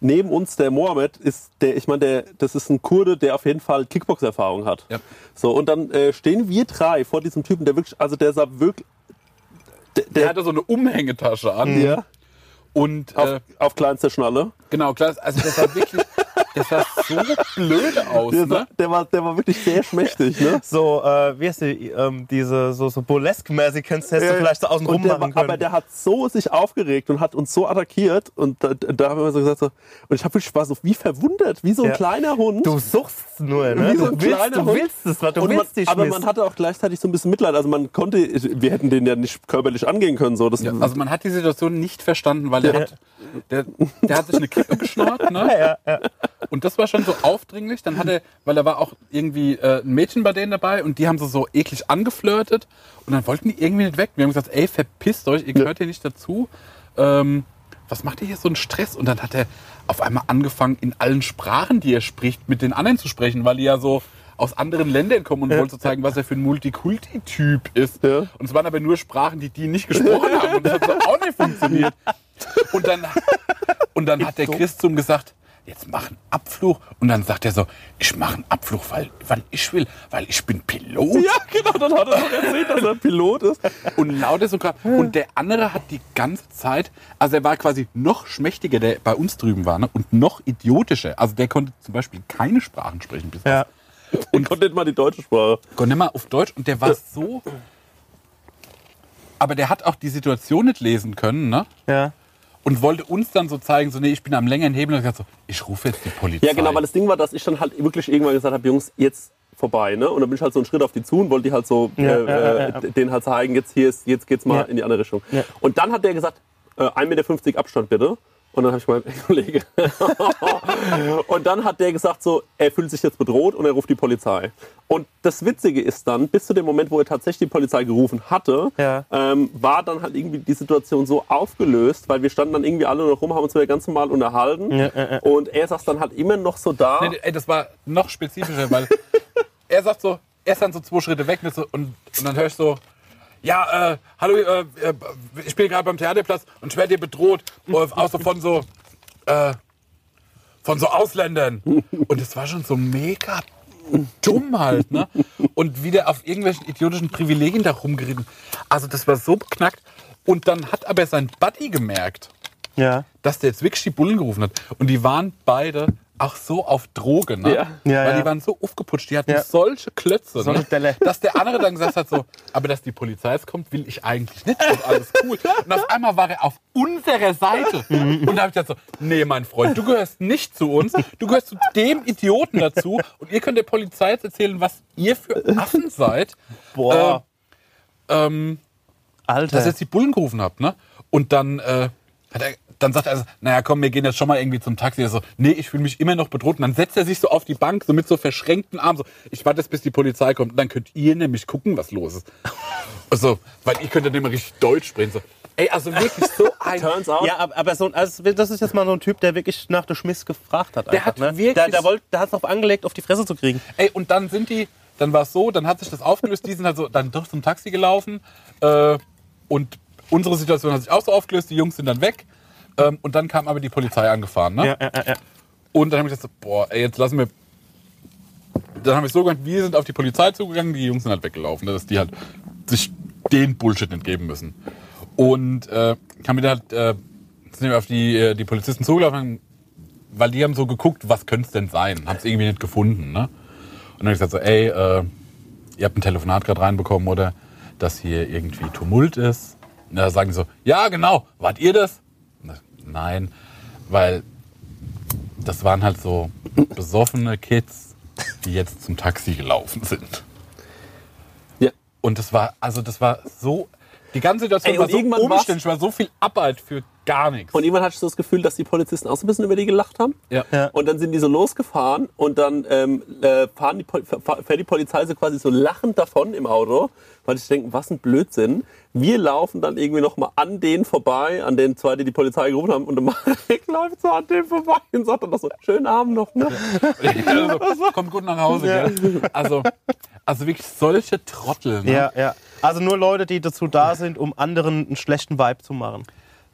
Neben uns der Mohammed ist der, ich meine, der, das ist ein Kurde, der auf jeden Fall Kickbox-Erfahrung hat. Ja. So, und dann äh, stehen wir drei vor diesem Typen, der wirklich, also der sah wirklich. Der, Der der, hatte so eine Umhängetasche an ja, und auf, äh, auf kleinster Schnalle. genau, klar, also das sah wirklich, <laughs> das sah so blöd aus, Der, ne? der, war, der war wirklich sehr schmächtig. Ne? So, äh, wie heißt die, ähm, diese, so, so burlesque-mäßig, hättest du vielleicht so außen rum Und der, machen war- können. aber der hat so sich aufgeregt und hat uns so attackiert und da, da haben wir so gesagt so, und ich habe wirklich war so wie verwundert, wie so ein Ja. kleiner Hund. du suchst nur, ne? Wie so Du ein willst, kleiner du Hund. willst es, was du Und man, willst dich aber man hatte auch gleichzeitig so ein bisschen Mitleid. Also man konnte, wir hätten den ja nicht körperlich angehen können. So. Das, Ja, also man hat die Situation nicht verstanden, weil der, Ja. hat, der, der hat sich eine Kippe geschnort, ne? ja, ja. Und das war schon so aufdringlich. Dann hat er, weil da war auch irgendwie äh, ein Mädchen bei denen dabei und die haben so, so eklig angeflirtet und dann wollten die irgendwie nicht weg. Wir haben gesagt, ey, verpisst euch, ihr gehört hier nicht dazu. Ähm, was macht ihr hier so einen Stress? Und dann hat er auf einmal angefangen, in allen Sprachen, die er spricht, mit den anderen zu sprechen, weil die ja so aus anderen Ländern kommen und wollte so zeigen, was er für ein Multikulti-Typ ist. Ja. Und es waren aber nur Sprachen, die die nicht gesprochen haben. Und das hat so auch nicht funktioniert. <laughs> Und dann, und dann hat der Chris zum gesagt, jetzt mach einen Abflug. Und dann sagt er so, ich mache einen Abflug, weil, weil ich will, weil ich bin Pilot. ja, genau, dann hat er noch erzählt, dass er Pilot ist. Und laut ist sogar. Und der andere hat die ganze Zeit, also er war quasi noch schmächtiger, der bei uns drüben war, ne? und noch idiotischer. Also der konnte zum Beispiel keine Sprachen sprechen bis Ja. Und konnte nicht mal die deutsche Sprache. Nimm mal auf Deutsch und der war so. Aber der hat auch die Situation nicht lesen können, ne? ja. Und wollte uns dann so zeigen, so, nee, ich bin am längeren Hebel und ich gesagt so, ich rufe jetzt die Polizei. Ja, genau, weil das Ding war, dass ich dann halt wirklich irgendwann gesagt habe, Jungs, jetzt vorbei, ne? Und dann bin ich halt so einen Schritt auf die zu und wollte die halt so Ja, äh, ja, ja, ja. äh, denen halt zeigen, jetzt hier ist, jetzt geht's mal Ja. in die andere Richtung. Ja. Und dann hat der gesagt, äh, 1,50 Meter Abstand bitte. Und dann habe ich gemeint, ey, <laughs> Kollege. und dann hat der gesagt so, er fühlt sich jetzt bedroht und er ruft die Polizei. Und das Witzige ist dann, bis zu dem Moment, wo er tatsächlich die Polizei gerufen hatte, Ja. ähm, war dann halt irgendwie die Situation so aufgelöst, weil wir standen dann irgendwie alle noch rum, haben uns wieder ganz normal unterhalten. Ja, ja, ja. Und er saß dann halt immer noch so da. Nee, nee, ey, das war noch spezifischer, weil <laughs> er sagt so, er ist dann so zwei Schritte weg und, so, und, und dann höre ich so, ja, äh, hallo, äh, äh, ich bin gerade beim Theaterplatz und ich werde hier bedroht, äh, so von so, äh, von so Ausländern. Und es war schon so mega dumm halt, ne? Und wieder auf irgendwelchen idiotischen Privilegien da rumgeritten. Also das war so beknackt. Und dann hat aber sein Buddy gemerkt, Ja. dass der jetzt wirklich die Bullen gerufen hat. Und die waren beide auch so auf Droge, ne? Ja. Ja, Weil ja. die waren so aufgeputscht, die hatten Ja. solche Klötze, Solche ne? Dass der andere dann gesagt hat so, aber dass die Polizei jetzt kommt, will ich eigentlich nicht und alles cool. Und auf einmal war er auf unserer Seite. Und da habe ich gesagt so, nee, mein Freund, du gehörst nicht zu uns, du gehörst zu dem Idioten dazu und ihr könnt der Polizei jetzt erzählen, was ihr für Affen seid. Boah. Ähm, Alter. dass ihr jetzt die Bullen gerufen habt, ne? Und dann, äh, hat er, dann sagt er, so, naja, komm, wir gehen jetzt schon mal irgendwie zum Taxi. Er so, nee, ich fühle mich immer noch bedroht. Und dann setzt er sich so auf die Bank, so mit so verschränkten Armen, so, ich warte jetzt, bis die Polizei kommt. Und dann könnt ihr nämlich gucken, was los ist. <laughs> Also, weil ihr könnt dann immer richtig Deutsch sprechen. So, ey, also wirklich so <laughs> ein... Turns out, Ja, aber, aber so, also das ist jetzt mal so ein Typ, der wirklich nach der Schmiss gefragt hat. Der einfach, hat ne? wirklich- Der, der, wollte, der hat es drauf angelegt, auf die Fresse zu kriegen. Ey, und dann sind die, dann war es so, dann hat sich das aufgelöst, die sind halt so, dann doch zum Taxi gelaufen äh, und unsere Situation hat sich auch so aufgelöst, die Jungs sind dann weg ähm, und dann kam aber die Polizei angefahren, ne? Ja, ja, ja, ja. Und dann habe ich gesagt, boah, ey, jetzt lassen wir. Dann haben wir es so gemacht, wir sind auf die Polizei zugegangen, die Jungs sind halt weggelaufen, dass die halt sich den Bullshit entgeben müssen. Und äh, haben wir dann halt, äh, sind wir auf die, äh, die Polizisten zugelaufen, weil die haben so geguckt, was könnte es denn sein? Haben es irgendwie nicht gefunden, ne? Und dann habe ich gesagt so, ey, äh, ihr habt ein Telefonat gerade reinbekommen, oder? Dass hier irgendwie Tumult ist. Und da sagen die so, ja, genau, wart ihr das? Nein, weil das waren halt so besoffene Kids, die jetzt zum Taxi gelaufen sind. Ja. Und das war, also das war so, die ganze Situation Ey, war so umständlich, war so viel Arbeit für gar nichts. Und irgendwann hatte ich so das Gefühl, dass die Polizisten auch so ein bisschen über die gelacht haben. Ja. Ja. Und dann sind die so losgefahren und dann ähm, äh, fahren die, fährt die Polizei so quasi so lachend davon im Auto, weil ich denke, was ein Blödsinn. Wir laufen dann irgendwie noch mal an denen vorbei, an den zwei, die die Polizei gerufen haben, und der Marek <laughs> läuft so an dem vorbei und sagt dann noch so, schönen Abend noch, ne? <laughs> also, kommt gut nach Hause, gell? Also, also wirklich solche Trottel. Ne? Ja, ja. Also nur Leute, die dazu da sind, um anderen einen schlechten Vibe zu machen.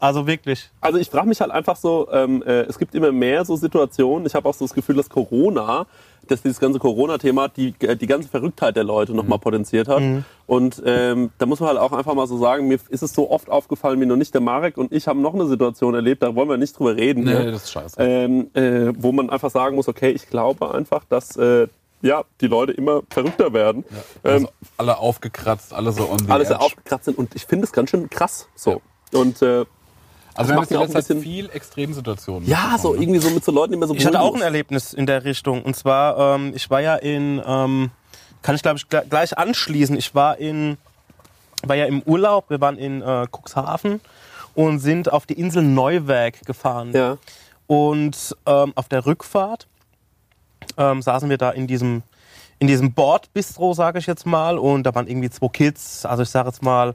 Also wirklich. Also ich frage mich halt einfach so, ähm, äh, es gibt immer mehr so Situationen. Ich habe auch so das Gefühl, dass Corona, dass dieses ganze Corona-Thema die, äh, die ganze Verrücktheit der Leute nochmal potenziert hat. Und ähm, da muss man halt auch einfach mal so sagen, mir ist es so oft aufgefallen wie noch nicht. Der Marek und ich haben noch eine Situation erlebt, da wollen wir nicht drüber reden. Nee, ne? das ist scheiße. ähm, äh, wo man einfach sagen muss, okay, ich glaube einfach, dass äh, ja, die Leute immer verrückter werden. Ähm, Also alle aufgekratzt, alle so on the alles edge. aufgekratzt sind und ich finde es ganz schön krass. So. Und äh, Also wir haben macht jetzt in mir auch ein bisschen- viel Extremsituationen. ja, so ne? irgendwie so mit so Leuten, die immer so Ich hatte auch ein. Erlebnis in der Richtung. Und zwar, ähm, ich war ja in, ähm, kann ich glaube ich gle- gleich anschließen. Ich war in, war ja im Urlaub. Wir waren in äh, Cuxhaven und sind auf die Insel Neuwerk gefahren. Ja. Und ähm, auf der Rückfahrt ähm, saßen wir da in diesem, in diesem Bordbistro, sage ich jetzt mal. Und da waren irgendwie zwei Kids, also ich sage jetzt mal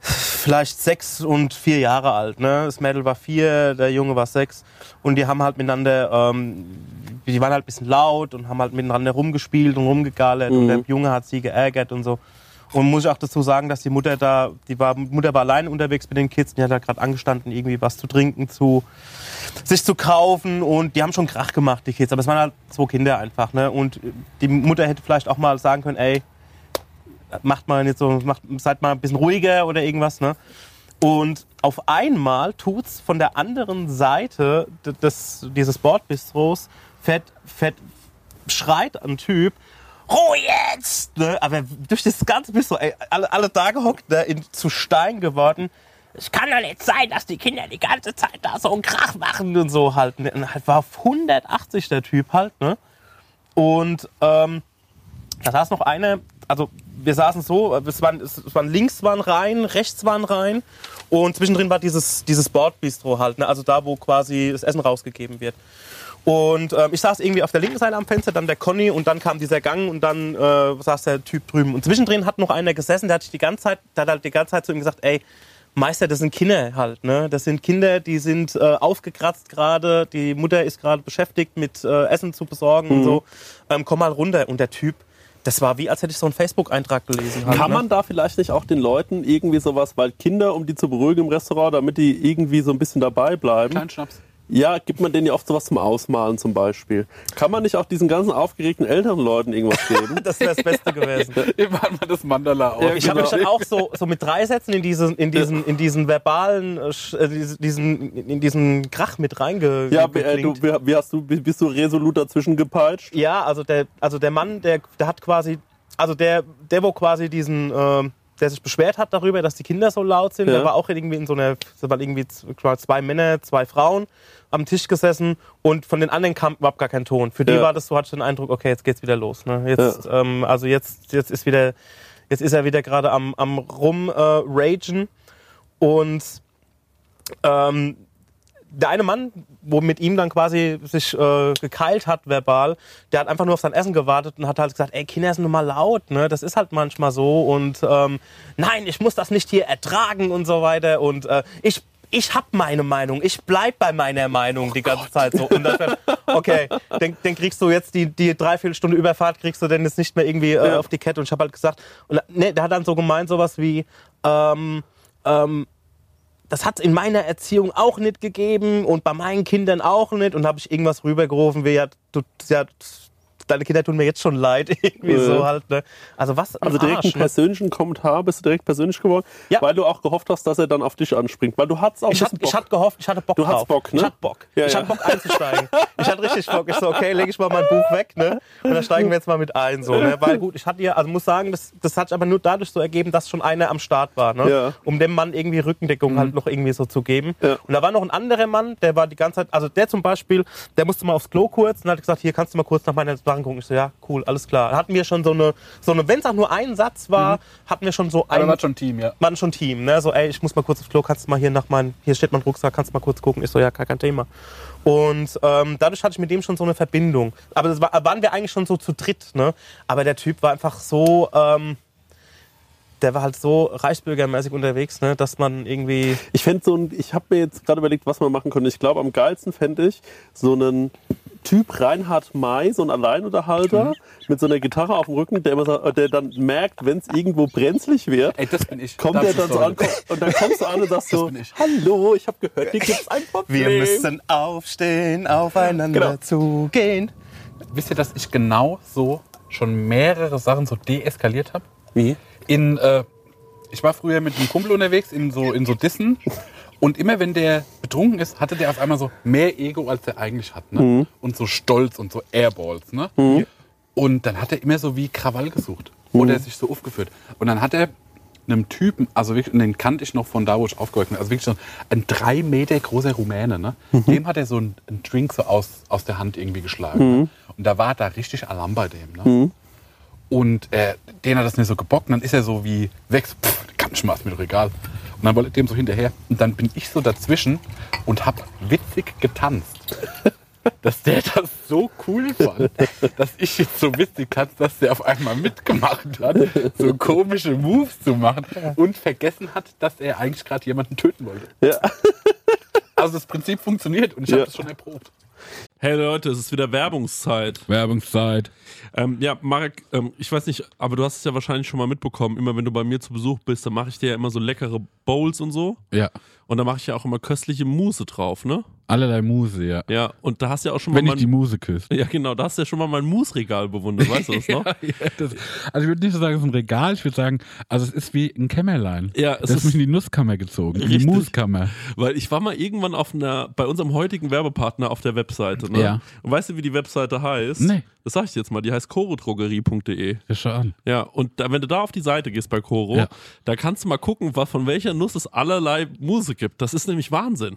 vielleicht sechs und vier Jahre alt. Ne? Das Mädel war vier, der Junge war sechs. Und die haben halt miteinander, ähm, die waren halt ein bisschen laut und haben halt miteinander rumgespielt und rumgegallert. Und der Junge hat sie geärgert und so. Und muss ich auch dazu sagen, dass die Mutter da, die war, Mutter war allein unterwegs mit den Kids, die hat da gerade angestanden, irgendwie was zu trinken zu, sich zu kaufen und die haben schon Krach gemacht, die Kids. Aber es waren halt zwei Kinder einfach, ne? Und die Mutter hätte vielleicht auch mal sagen können, ey, macht mal jetzt so, macht, seid mal ein bisschen ruhiger oder irgendwas, ne? Und auf einmal tut's von der anderen Seite des, dieses Bordbistros, fährt, fährt, schreit ein Typ, Ruhe jetzt! Ne? Aber durch das ganze Bistro, ey, alle, alle da gehockt, ne, in, zu Stein geworden. Es kann doch nicht sein, dass die Kinder die ganze Zeit da so einen Krach machen und so halt. Ne? Und halt war auf 180 der Typ halt, ne? Und ähm, Da saß noch eine, also wir saßen so, es waren, es waren links waren rein, rechts waren rein und zwischendrin war dieses, dieses Bordbistro halt, ne? also da, wo quasi das Essen rausgegeben wird. Und ähm, ich saß irgendwie auf der linken Seite am Fenster, dann der Conny und dann kam dieser Gang und dann äh, saß der Typ drüben. Und zwischendrin hat noch einer gesessen, der hat sich die ganze Zeit, der hat halt die ganze Zeit zu ihm gesagt, ey, Meister, das sind Kinder halt, ne? Das sind Kinder, die sind äh, aufgekratzt gerade, die Mutter ist gerade beschäftigt mit äh, Essen zu besorgen und so. Ähm, komm mal runter. Und der Typ, das war wie, als hätte ich so einen Facebook-Eintrag gelesen. Halt, Kann ne? man da vielleicht nicht auch den Leuten irgendwie sowas, weil Kinder, um die zu beruhigen im Restaurant, damit die irgendwie so ein bisschen dabei bleiben, Kleinen Schnaps. Ja, gibt man denen ja oft sowas zum Ausmalen zum Beispiel. Kann man nicht auch diesen ganzen aufgeregten älteren Leuten irgendwas geben? <laughs> Das wäre das Beste gewesen. <laughs> Immer mal das Mandala auf. Ja, Ich habe mich dann auch so, so mit drei Sätzen in diesen, in diesen, in diesen verbalen, äh, äh, diesen- in diesen Krach mit reinge. ja, wie, äh, du, wie, wie hast du, bist du resolut dazwischen gepeitscht? Ja, also der, also der Mann, der, der hat quasi, also der, der wo quasi diesen, ähm, der sich beschwert hat darüber, dass die Kinder so laut sind, Ja. der war auch irgendwie in so einer, da waren irgendwie zwei Männer, zwei Frauen am Tisch gesessen und von den anderen kam überhaupt gar kein Ton. Für die Ja. war das so, hatte ich den Eindruck, okay, jetzt geht's wieder los. Ne? Jetzt, ähm, also jetzt, jetzt ist wieder, jetzt ist er wieder gerade am, am rum äh, ragen und ähm, der eine Mann, wo mit ihm dann quasi sich äh, gekeilt hat verbal, der hat einfach nur auf sein Essen gewartet und hat halt gesagt, ey, Kinder sind nur mal laut, ne? Das ist halt manchmal so und ähm, nein, ich muss das nicht hier ertragen und so weiter und äh, ich ich hab meine Meinung, ich bleib bei meiner Meinung die ganze Zeit so. Und dann, okay, dann, dann kriegst du jetzt die, die Dreiviertelstunde Überfahrt, kriegst du denn jetzt nicht mehr irgendwie äh, auf die Kette. Und ich habe halt gesagt, und, ne, der hat dann so gemeint, sowas wie, ähm, ähm, das hat in meiner Erziehung auch nicht gegeben und bei meinen Kindern auch nicht. Und habe ich irgendwas rübergerufen, wie ja, du, ja, deine Kinder tun mir jetzt schon leid. <laughs> Irgendwie Ja. so halt. Ne? Also was Also direkt Arsch, einen ne? persönlichen Kommentar, bist du direkt persönlich geworden, Ja. weil du auch gehofft hast, dass er dann auf dich anspringt. Weil du hattest auch Ich hatte, bisschen ich Bock. hatte gehofft, ich hatte Bock Du drauf. hattest Bock, ne? Ich hatte Bock. Ja, ich ja. hatte Bock einzusteigen. ich hatte richtig Bock. Ich so, okay, lege ich mal mein Buch weg, ne? Und dann steigen wir jetzt mal mit ein, so, ne? Weil gut, ich hatte ja, also muss sagen, das, das hat sich aber nur dadurch so ergeben, dass schon einer am Start war, ne? Ja. Um dem Mann irgendwie Rückendeckung halt noch irgendwie so zu geben. Ja. Und da war noch ein anderer Mann, der war die ganze Zeit, also der zum Beispiel, der musste mal aufs Klo kurz und hat gesagt, hier kannst du mal kurz nach meiner Sachen gucken. Ich so, ja, cool, alles klar. Da hatten wir schon so eine, so eine, wenn es auch nur ein Satz war, hatten wir schon so Aber ein, war schon Team, ja. man schon Team, ne? So, ey, ich muss mal kurz aufs Klo, kannst du mal hier nach meinem, hier steht mein Rucksack, kannst du mal kurz gucken? Ich so, ja, gar kein Thema. Und ähm, dadurch hatte ich mit dem schon so eine Verbindung. Aber das war, waren wir eigentlich schon so zu dritt, ne? Aber der Typ war einfach so, ähm, der war halt so reichsbürgermäßig unterwegs, ne, dass man irgendwie. Ich fände so ein, ich habe mir jetzt gerade überlegt, was man machen könnte. Ich glaube, am geilsten fände ich so einen Typ Reinhard May, so ein Alleinunterhalter mit so einer Gitarre auf dem Rücken, der, immer so, der dann merkt, wenn es irgendwo brenzlig wird, Ey, das bin ich. kommt Das der dann so an und dann kommst du an und sagst so, hallo, ich habe gehört, hier gibt's ein Problem. aufstehen, aufeinander Genau. zugehen. Wisst ihr, dass ich genau so schon mehrere Sachen so deeskaliert habe? Wie? In, äh, ich war früher mit einem Kumpel unterwegs in so, in so Dissen und immer wenn der betrunken ist, hatte der auf einmal so mehr Ego, als er eigentlich hat. Ne? Und so Stolz und so Airballs. Ne? Und dann hat er immer so wie Krawall gesucht. Oder sich so aufgeführt. Und dann hat er einem Typen, also wirklich, und den kannte ich noch von da, wo ich aufgewachsen bin, also wirklich so ein drei Meter großer Rumäne, ne? Dem hat er so einen, einen Drink so aus, aus der Hand irgendwie geschlagen. Ne? Und da war da richtig Alarm bei dem. Ne? Und äh, den hat das nicht so gebockt. Und dann ist er so wie weg, pff, kann ich mal, mir doch egal. Und dann wollte ich dem so hinterher. Und dann bin ich so dazwischen und hab witzig getanzt. <laughs> Dass der das so cool fand, dass ich jetzt so witzig tanze, dass der auf einmal mitgemacht hat, so komische Moves zu machen und vergessen hat, dass er eigentlich gerade jemanden töten wollte. Ja. Also das Prinzip funktioniert und ich habe Ja. das schon erprobt. Hey Leute, es ist wieder Werbungszeit. Werbungszeit. Ähm, ja, Marek, ähm, ich weiß nicht, aber du hast es ja wahrscheinlich schon mal mitbekommen. Immer wenn du bei mir zu Besuch bist, dann mache ich dir ja immer so leckere Bowls und so. Ja. Und da mache ich ja auch immer köstliche Mousse drauf, ne? Allerlei Muse, ja. Ja, und da hast du ja auch schon Wenn mal ich die mein, Muse küsst. Ja, genau, da hast du ja schon mal mein Mousse-Regal bewundert, weißt du das <laughs> noch? Ja, das, also ich würde nicht so sagen, es ist ein Regal, ich würde sagen, also es ist wie ein Kämmerlein. Ja, es das ist mich in die Nusskammer gezogen, in die. Muskammer. Weil ich war mal irgendwann auf einer, bei unserem heutigen Werbepartner auf der Webseite, ne? Ja. Und weißt du, wie die Webseite heißt? Nee. Das sag ich dir jetzt mal, die heißt chorodrogerie.de. Ja, schau an. Ja, und da, wenn du da auf die Seite gehst bei Coro, Ja. da kannst du mal gucken, was, von welcher Nuss es allerlei Muse gibt. Das ist nämlich Wahnsinn.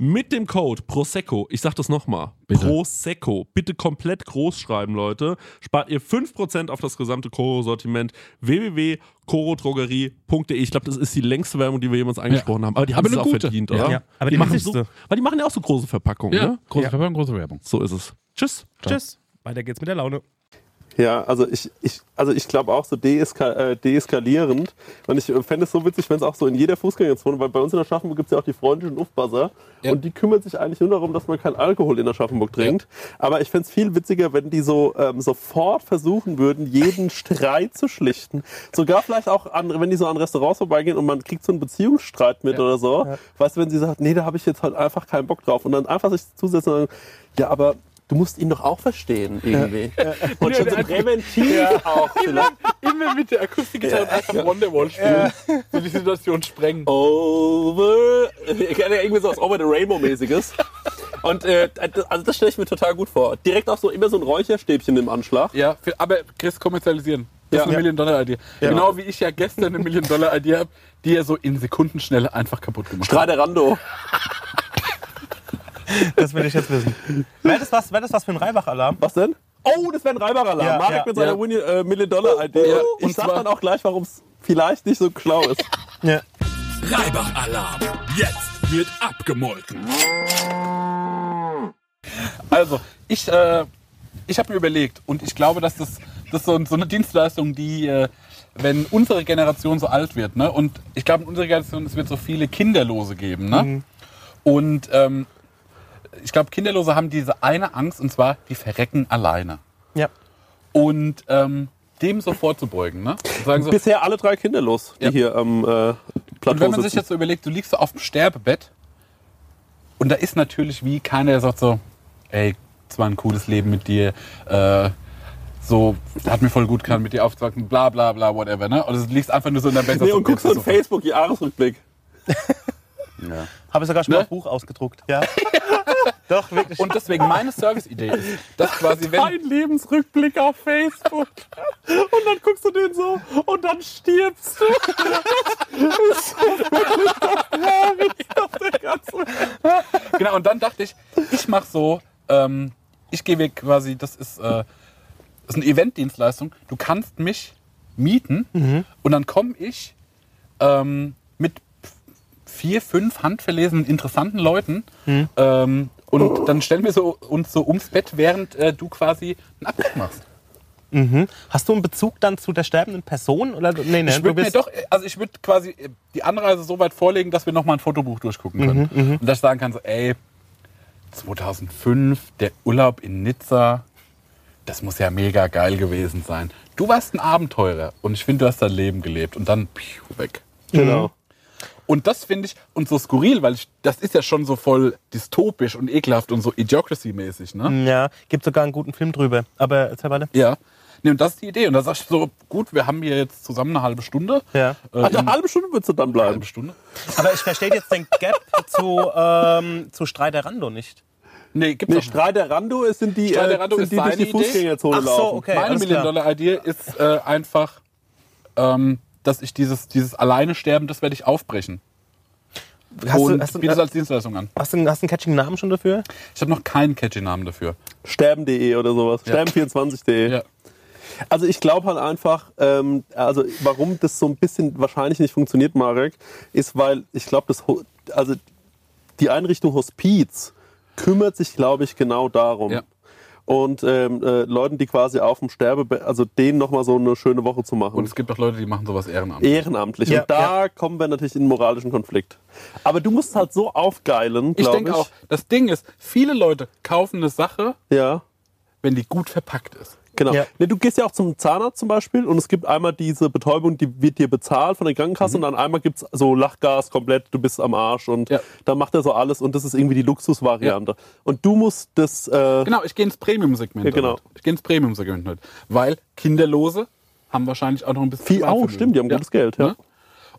mit dem Code Prosecco, ich sag das nochmal. Prosecco, bitte komplett groß schreiben, Leute, spart ihr 5% auf das gesamte Koro-Sortiment www.korodrogerie.de. Ich glaube, das ist die längste Werbung, die wir jemals angesprochen haben. Aber die haben es auch gute. verdient, Ja. oder? Ja, aber die machen wichtigste. so, Weil die machen ja auch so große Verpackungen, Ja, ne? große Ja. Verpackung, große Werbung. So ist es. Tschüss. Tschüss. Weiter geht's mit der Laune. Ja, also ich, ich, also ich glaube auch so deeska äh, deeskalierend. Und ich äh, fände es so witzig, wenn es auch so in jeder Fußgängerzone, weil bei uns in Aschaffenburg gibt es ja auch die freundlichen Ufbuzzer. Ja. Und die kümmern sich eigentlich nur darum, dass man keinen Alkohol in Aschaffenburg trinkt. Aber ich fände es viel witziger, wenn die so ähm, sofort versuchen würden, jeden Streit zu schlichten. Sogar vielleicht auch, an, wenn die so an Restaurants vorbeigehen und man kriegt so einen Beziehungsstreit mit oder so. Weißt du, wenn sie sagt, nee, da habe ich jetzt halt einfach keinen Bock drauf. Und dann einfach sich zusetzen und sagen, ja, aber du musst ihn doch auch verstehen irgendwie. Und schon so präventiv auch vielleicht. Immer mit der Akustikgitarre und einfach Wonderwall spielen. So die Situation sprengen. Over, irgendwie so was Over the Rainbow mäßiges. Und äh, also das stelle ich mir total gut vor. Direkt auch so immer so ein Räucherstäbchen im Anschlag. Ja, für, aber Chris, kommerzialisieren. Das Ja. ist eine Million-Dollar-Idee. Genau wie ich ja gestern eine Million-Dollar-Idee habe, die er so in Sekundenschnelle einfach kaputt gemacht hat. Straderando. Das will ich jetzt wissen. Wäre das was, wär das was für ein Reibach-Alarm? Was denn? Oh, das wäre ein Reibacher-Alarm. Ja, Marek ja, mit seiner ja. Winnie, äh, Million-Dollar-Idee. Ja, ich und sag dann auch gleich, warum es vielleicht nicht so schlau ist. <laughs> Ja. Reibach-Alarm. Jetzt wird abgemolken. Also, ich, äh, ich habe mir überlegt und ich glaube, dass das, das so, so eine Dienstleistung, die, äh, wenn unsere Generation so alt wird, ne, und ich glaube, in unserer Generation, es wird so viele Kinderlose geben, ne? Und ähm, ich glaube, Kinderlose haben diese eine Angst und zwar, die verrecken alleine. Ja. Und ähm, dem so vorzubeugen, ne? So, Bisher alle drei Kinder los, die Ja. hier am äh, Plateau Und wenn man sich jetzt so überlegt, du liegst so auf dem Sterbebett und da ist natürlich wie keiner, der sagt so, ey, es war ein cooles Leben mit dir, äh, so, hat mir voll gut getan, mit dir aufzuwachsen, bla bla bla, whatever, ne? Und du liegst einfach nur so in deinem Bett. nee, und guckst so ist Facebook-Jahresrückblick. <laughs> Ja. Habe ich sogar schon Ne? mal ein Buch ausgedruckt. Ja. <laughs> Doch, wirklich. Und deswegen meine Service-Idee ist, dass quasi, wenn, Ein Lebensrückblick auf Facebook. Und dann guckst du den so und dann stirbst du. Genau, und dann dachte ich, ich mache so, ähm, ich weg quasi, das ist, äh, das ist eine Eventdienstleistung. Du kannst mich mieten und dann komme ich ähm, mit vier, fünf handverlesenen, interessanten Leuten ähm, und dann stellen wir so, uns so ums Bett, während äh, du quasi einen Abgang machst. Hast du einen Bezug dann zu der sterbenden Person? Oder? Nee, nee, Ich du würde mir bist doch, also ich würde quasi äh, die Anreise so weit vorlegen, dass wir noch mal ein Fotobuch durchgucken können. Und dass ich sagen kann, so, ey, 2005, der Urlaub in Nizza, das muss ja mega geil gewesen sein. Du warst ein Abenteurer und ich finde, du hast dein Leben gelebt und dann piu, weg. Genau. Und das finde ich, und so skurril, weil ich, das ist ja schon so voll dystopisch und ekelhaft und so Idiocracy-mäßig, ne? Ja, gibt sogar einen guten Film drüber. Aber erzähl weiter. Ja. Nee, und das ist die Idee. Und da sag ich so, gut, wir haben hier jetzt zusammen eine halbe Stunde. Ja. Äh, eine halbe Stunde würdest du dann eine bleiben. halbe Stunde? Aber ich verstehe jetzt den Gap <laughs> zu, ähm, zu Streiterando nicht. Nee, gibt's Nee, nicht. Streiterando ist- sind die, äh, Streiterando sind ist die durch die Idee. Fußgängerzone Ach so, laufen. okay. Meine. Million-Dollar-Idee ist äh, einfach, ähm, dass ich dieses, dieses alleine sterben, das werde ich aufbrechen. Hast und du, hast, du, biete es als Dienstleistung an. hast, du, hast du einen catching Namen schon dafür? Ich habe noch keinen catchy Namen dafür. Sterben.de oder sowas. Ja. Sterben24.de. Ja. Also ich glaube halt einfach, ähm, also warum das so ein bisschen wahrscheinlich nicht funktioniert, Marek, ist, weil ich glaube, das, also die Einrichtung Hospiz kümmert sich, glaube ich, genau darum. Ja. Und ähm, äh, Leuten, die quasi auf dem Sterbe, also denen nochmal so eine schöne Woche zu machen. Und es gibt auch Leute, die machen sowas ehrenamtlich. Ehrenamtlich. Ja, und da kommen wir natürlich in einen moralischen Konflikt. Aber du musst halt so aufgeilen, Ich glaube denke auch, das Ding ist, viele Leute kaufen eine Sache, Ja. wenn die gut verpackt ist. Genau. Ja. Ne, du gehst ja auch zum Zahnarzt zum Beispiel und es gibt einmal diese Betäubung, die wird dir bezahlt von der Krankenkasse und dann einmal gibt's so Lachgas komplett, du bist am Arsch und Ja. dann macht er so alles und das ist irgendwie die Luxusvariante. Und du musst das, äh, Genau, ich gehe ins Premium-Segment. Ja, genau. damit. Ich gehe ins Premium-Segment mit. Weil Kinderlose haben wahrscheinlich auch noch ein bisschen viel, oh, Privatvermögen. stimmt, die haben gutes Geld, ja. Ne?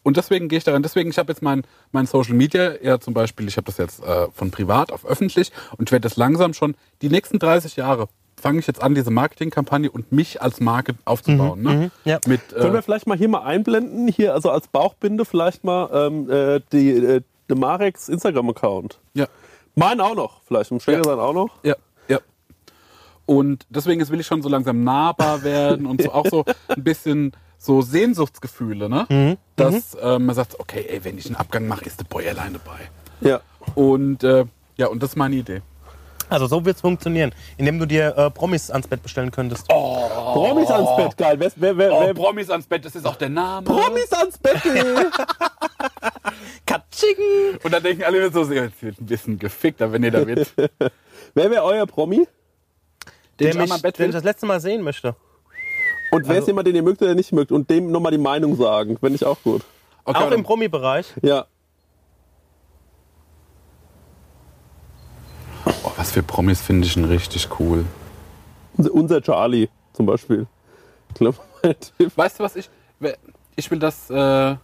Und deswegen gehe ich daran. Deswegen, ich habe jetzt mein, mein Social Media, ja zum Beispiel, ich habe das jetzt äh, von privat auf öffentlich und ich werde das langsam schon, die nächsten 30 Jahre fange ich jetzt an, diese Marketingkampagne und mich als Marke aufzubauen. ne? ja. Mit, Können wir äh, vielleicht mal hier mal einblenden, hier also als Bauchbinde vielleicht mal ähm, äh, die, äh, der Mareks Instagram-Account. ja, Meinen auch noch, vielleicht, im Schläger sein auch noch. ja, ja. Und deswegen jetzt will ich schon so langsam nahbar werden und so auch so <laughs> ein bisschen so Sehnsuchtsgefühle, ne? Dass äh, man sagt, okay, ey, wenn ich einen Abgang mache, ist der Boy allein dabei. Ja. Und äh, ja, und das ist meine Idee. Also so wird's funktionieren, indem du dir äh, Promis ans Bett bestellen könntest. Promis ans Bett, geil. Wer, wer, wer, Oh, wer, Promis ans Bett, das ist auch der Name. Promis ans Bett. <laughs> Katsching! Und dann denken alle so, jetzt wird ein bisschen gefickt, aber wenn ihr da wird. <laughs> Wer wäre euer Promi? Den Den, ich ich, den ich will. das letzte Mal sehen möchte. Und wer ist jemand, den ihr mögt oder nicht mögt? Und dem nochmal die Meinung sagen. Finde ich auch gut. Okay, Auch im. Promi-Bereich. Ja. Was für Promis finde ich denn richtig cool. Unser- Charlie zum Beispiel. <laughs> Tipp. Weißt du was ich? Ich will das äh,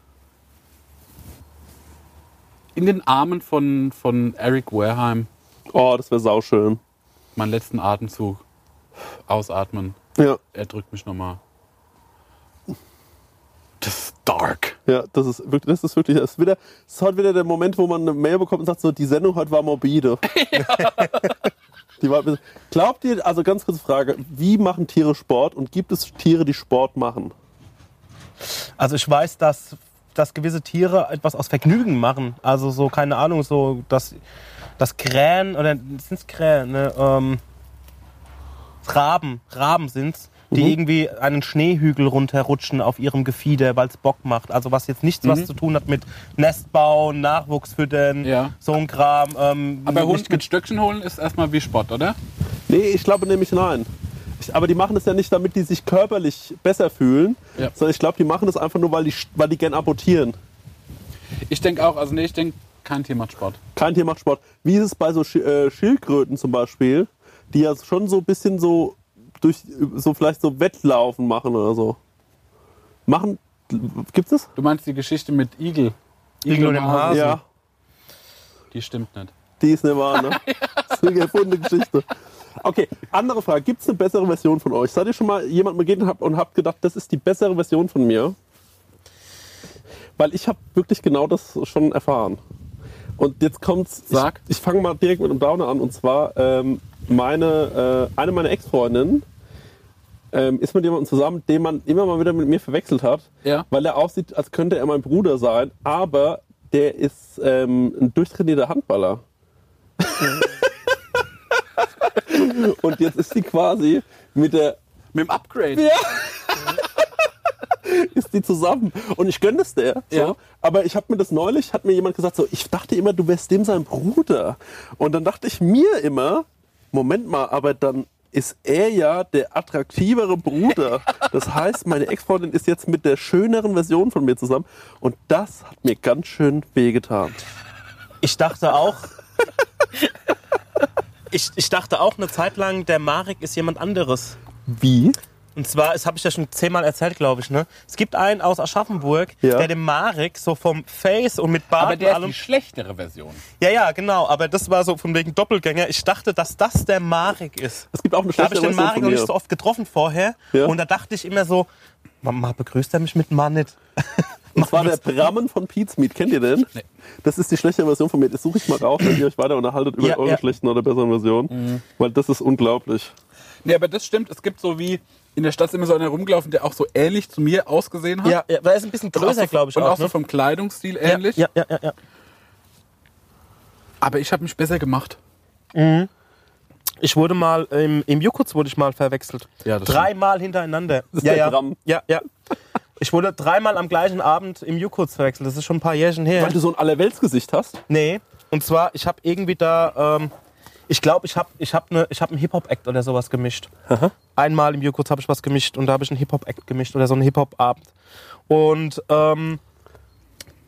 in den Armen von, von Eric Wareheim Oh, das wäre sauschön. meinen letzten Atemzug ausatmen. Ja. Er drückt mich nochmal. Das ist dark. Ja, das ist wirklich, das ist wirklich, das ist wieder, das ist heute wieder der Moment, wo man eine Mail bekommt und sagt so, die Sendung heute war morbide. <laughs> die war, glaubt ihr, also ganz kurze Frage, wie machen Tiere Sport und gibt es Tiere, die Sport machen? Also ich weiß, dass, dass gewisse Tiere etwas aus Vergnügen machen. Also so, keine Ahnung, so, dass, dass Krähen, oder sind es Krähen, ne? Ähm, Raben, Raben sind's, die Mhm. irgendwie einen Schneehügel runterrutschen auf ihrem Gefieder, weil es Bock macht. Also was jetzt nichts was zu tun hat mit Nestbauen, Nachwuchs füttern, Ja. so ein Kram. Ähm, Aber Hund mit Stöckchen holen ist erstmal wie Sport, oder? Nee, ich glaube nämlich nein. Ich, aber die machen das ja nicht, damit die sich körperlich besser fühlen, Ja. sondern ich glaube, die machen das einfach nur, weil die, weil die gern abortieren. Ich denke auch, also nee, ich denke, kein Tier macht Sport. Kein Tier macht Sport. Wie ist es bei so Schi- äh, Schildkröten zum Beispiel, die ja schon so ein bisschen so durch so vielleicht so Wettlaufen machen oder so. Machen gibt's das? Du meinst die Geschichte mit Igel? Igel und dem Hasen. Ja. Die stimmt nicht. Die ist nicht wahr, ne? <laughs> Das ist eine erfundene Geschichte. Okay, andere Frage. Gibt es eine bessere Version von euch? Seid ihr schon mal jemand begegnet habt und habt gedacht, das ist die bessere Version von mir? Weil ich habe wirklich genau das schon erfahren. Und jetzt kommt's. Sag. Ich, ich fange mal direkt mit einem Downer an. Und zwar ähm, meine, äh, eine meiner Ex-Freundinnen ähm, ist mit jemandem zusammen, den man immer mal wieder mit mir verwechselt hat, Ja. weil er aussieht, als könnte er mein Bruder sein, aber der ist ähm, ein durchtrainierter Handballer. <laughs> Und jetzt ist sie quasi mit der Mit dem Upgrade. <laughs> <laughs> ist die zusammen. Und ich gönne es der. So. Ja. Aber ich habe mir das neulich, hat mir jemand gesagt, so, ich dachte immer, du wärst dem sein Bruder. Und dann dachte ich mir immer, Moment mal, aber dann ist er ja der attraktivere Bruder. Das heißt, meine Ex-Freundin ist jetzt mit der schöneren Version von mir zusammen. Und das hat mir ganz schön wehgetan. Ich dachte auch. <laughs> Ich, ich dachte auch eine Zeit lang, der Marek ist jemand anderes. Wie? Und zwar, das habe ich ja schon zehnmal erzählt, glaube ich, ne? Es gibt einen aus Aschaffenburg, Ja. der dem Marek so vom Face und mit Bart Aber und der ist allem. die schlechtere Version. Ja, ja, genau. Aber das war so von wegen Doppelgänger. Ich dachte, dass das der Marek ist. Es gibt auch eine Da habe ich schlechtere den Version Marek noch nicht so oft getroffen vorher. Ja. Und da dachte ich immer so, Mama, begrüßt er mich mit Mann nicht? Das <laughs> war der Brammen von Pete's Meat. Kennt ihr den? Das ist die schlechte Version von mir. Das suche ich mal raus, wenn ihr euch weiter unterhaltet über Ja, eure ja. schlechten oder besseren Versionen. Weil das ist unglaublich. Nee, aber das stimmt. Es gibt so wie in der Stadt immer so einer rumgelaufen, der auch so ähnlich zu mir ausgesehen hat. Ja, ja, weil er ist ein bisschen größer, so, glaube ich. Und auch, auch, so ne? vom Kleidungsstil ähnlich. Ja, ja, ja, ja. Aber ich habe mich besser gemacht. Ich wurde mal im, im Jukuts wurde ich mal verwechselt. Ja, das dreimal hintereinander. ist <laughs> ja, der ja. Gramm. ja, ja. Ich wurde dreimal am gleichen Abend im Jukuts verwechselt. Das ist schon ein paar Jährchen her. Weil du so ein Allerweltsgesicht hast. Nee. Und zwar, ich habe irgendwie da, ähm, ich glaube, ich habe ich hab ne, ich hab einen Hip-Hop-Act oder sowas gemischt. Einmal im Jukuts habe ich was gemischt und da habe ich einen Hip-Hop-Act gemischt oder so einen Hip-Hop-Abend. Und ähm,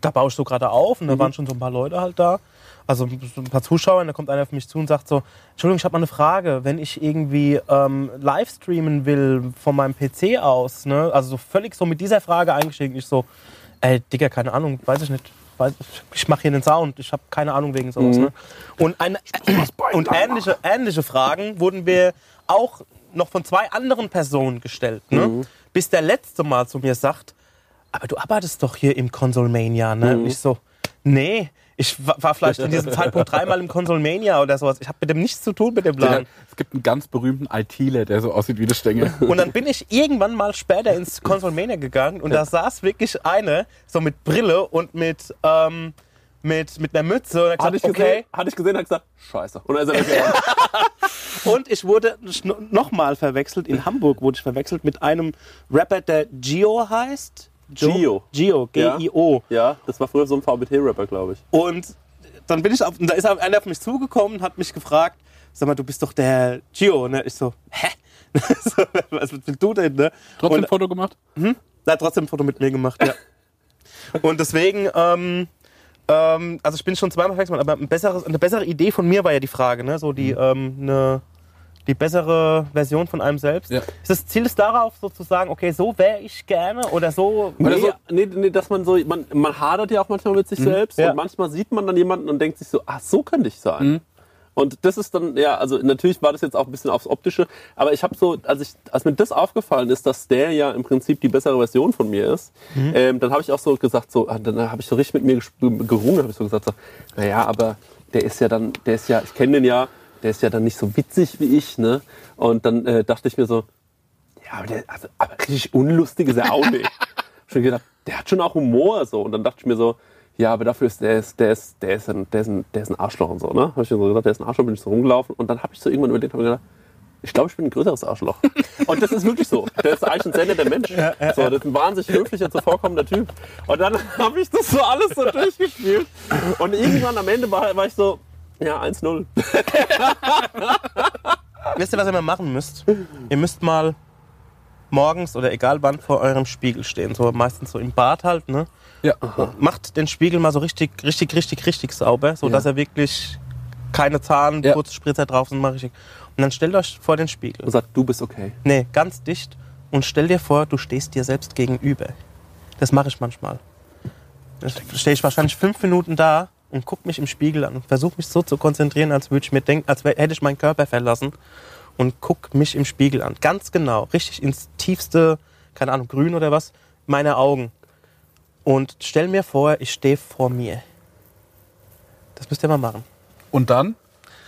da baue ich so gerade auf und da waren schon so ein paar Leute halt da. Also so ein paar Zuschauer und da kommt einer auf mich zu und sagt so, Entschuldigung, ich habe mal eine Frage. Wenn ich irgendwie ähm, live streamen will von meinem PC aus, ne? also so völlig so mit dieser Frage eingestiegen, ich so, ey, Digga, keine Ahnung, weiß ich nicht. Weiß, ich mache hier den Sound, ich habe keine Ahnung wegen sowas. Ne? Und, eine, und ähnliche, ähnliche Fragen wurden wir auch noch von zwei anderen Personen gestellt. Ne? Bis der letzte Mal zu mir sagt, aber du arbeitest doch hier im Consolmania, ne? Und ich so, nee, ich wa- war vielleicht in diesem Zeitpunkt dreimal im Consolmania oder sowas. Ich habe mit dem nichts zu tun mit dem Plan. Es gibt einen ganz berühmten ITler, der so aussieht wie das Stängel. Und dann bin ich irgendwann mal später ins Consolmania gegangen und da saß wirklich eine, so mit Brille und mit, ähm, mit, mit einer Mütze. Und, hat Hatte ich gesagt, gesehen, okay. hatte ich gesehen, hat gesagt, scheiße. Und dann ist er weggegangen. <laughs> Und ich wurde nochmal verwechselt, in Hamburg wurde ich verwechselt mit einem Rapper, der Gio heißt. Gio. Gio, G-I-O. ja, das war früher so ein VBT-Rapper, glaube ich. Und dann bin ich auf, da ist einer auf mich zugekommen und hat mich gefragt, sag mal, du bist doch der Gio, ne? Ich so, hä? <laughs> so, was willst du denn, ne? Trotzdem und, ein Foto gemacht? er hat trotzdem ein Foto mit mir gemacht, ja. <laughs> und deswegen, ähm, ähm, also ich bin schon zweimal verwechselt, worden, aber ein besseres, eine bessere Idee von mir war ja die Frage, ne? So die, ähm, eine, die bessere Version von einem selbst. Ja. Ist das Ziel ist darauf, sozusagen, okay, so wäre ich gerne oder so. Nee, Oder so nee, nee, dass man so, man, man hadert ja auch manchmal mit sich selbst Ja. und manchmal sieht man dann jemanden und denkt sich so, ach, so könnte ich sein. Und das ist dann, ja, also natürlich war das jetzt auch ein bisschen aufs Optische, aber ich habe so, als, ich, als mir das aufgefallen ist, dass der ja im Prinzip die bessere Version von mir ist, ähm, dann habe ich auch so gesagt, so, ah, dann habe ich so richtig mit mir gerungen, habe ich so gesagt, so, naja, aber der ist ja dann, der ist ja, ich kenne den ja, der ist ja dann nicht so witzig wie ich, ne? Und dann äh, dachte ich mir so, ja, aber, der, also, aber richtig unlustig ist er auch nicht. <laughs> schon gedacht, der hat schon auch Humor so. Und dann dachte ich mir so, ja, aber dafür ist der ist, der ist, der ist, ein, der ist, ein, der ist ein Arschloch und so, ne? Habe ich mir so gesagt, der ist ein Arschloch, bin ich so rumgelaufen. Und dann habe ich so irgendwann überlegt, habe gedacht, ich glaube, ich bin ein größeres Arschloch. Und das ist wirklich so. Der ist eigentlich ein sehr netter Mensch. <laughs> so, das ist ein wahnsinnig höflicher, zuvorkommender Typ. Und dann <laughs> habe ich das so alles so durchgespielt. Und irgendwann am Ende war, war ich so, ja, 1-0. <laughs> Wisst ihr, was ihr mal machen müsst? Ihr müsst mal morgens oder egal wann vor eurem Spiegel stehen. So meistens so im Bad halt, ne? Ja. Macht den Spiegel mal so richtig, richtig, richtig, richtig sauber, so dass er wirklich keine Zahn, Ja. kurze Spritzer drauf sind, mal richtig. Und dann stellt euch vor den Spiegel. Und sagt, du bist okay. Nee, ganz dicht. Und stell dir vor, du stehst dir selbst gegenüber. Das mache ich manchmal. Da stehe ich wahrscheinlich fünf Minuten da und gucke mich im Spiegel an und versuche mich so zu konzentrieren, als würde ich mir denken, als hätte ich meinen Körper verlassen und guck mich im Spiegel an. Ganz genau, richtig ins tiefste, keine Ahnung, grün oder was, meiner Augen. Und stell mir vor, ich stehe vor mir. Das müsst ihr mal machen. Und dann?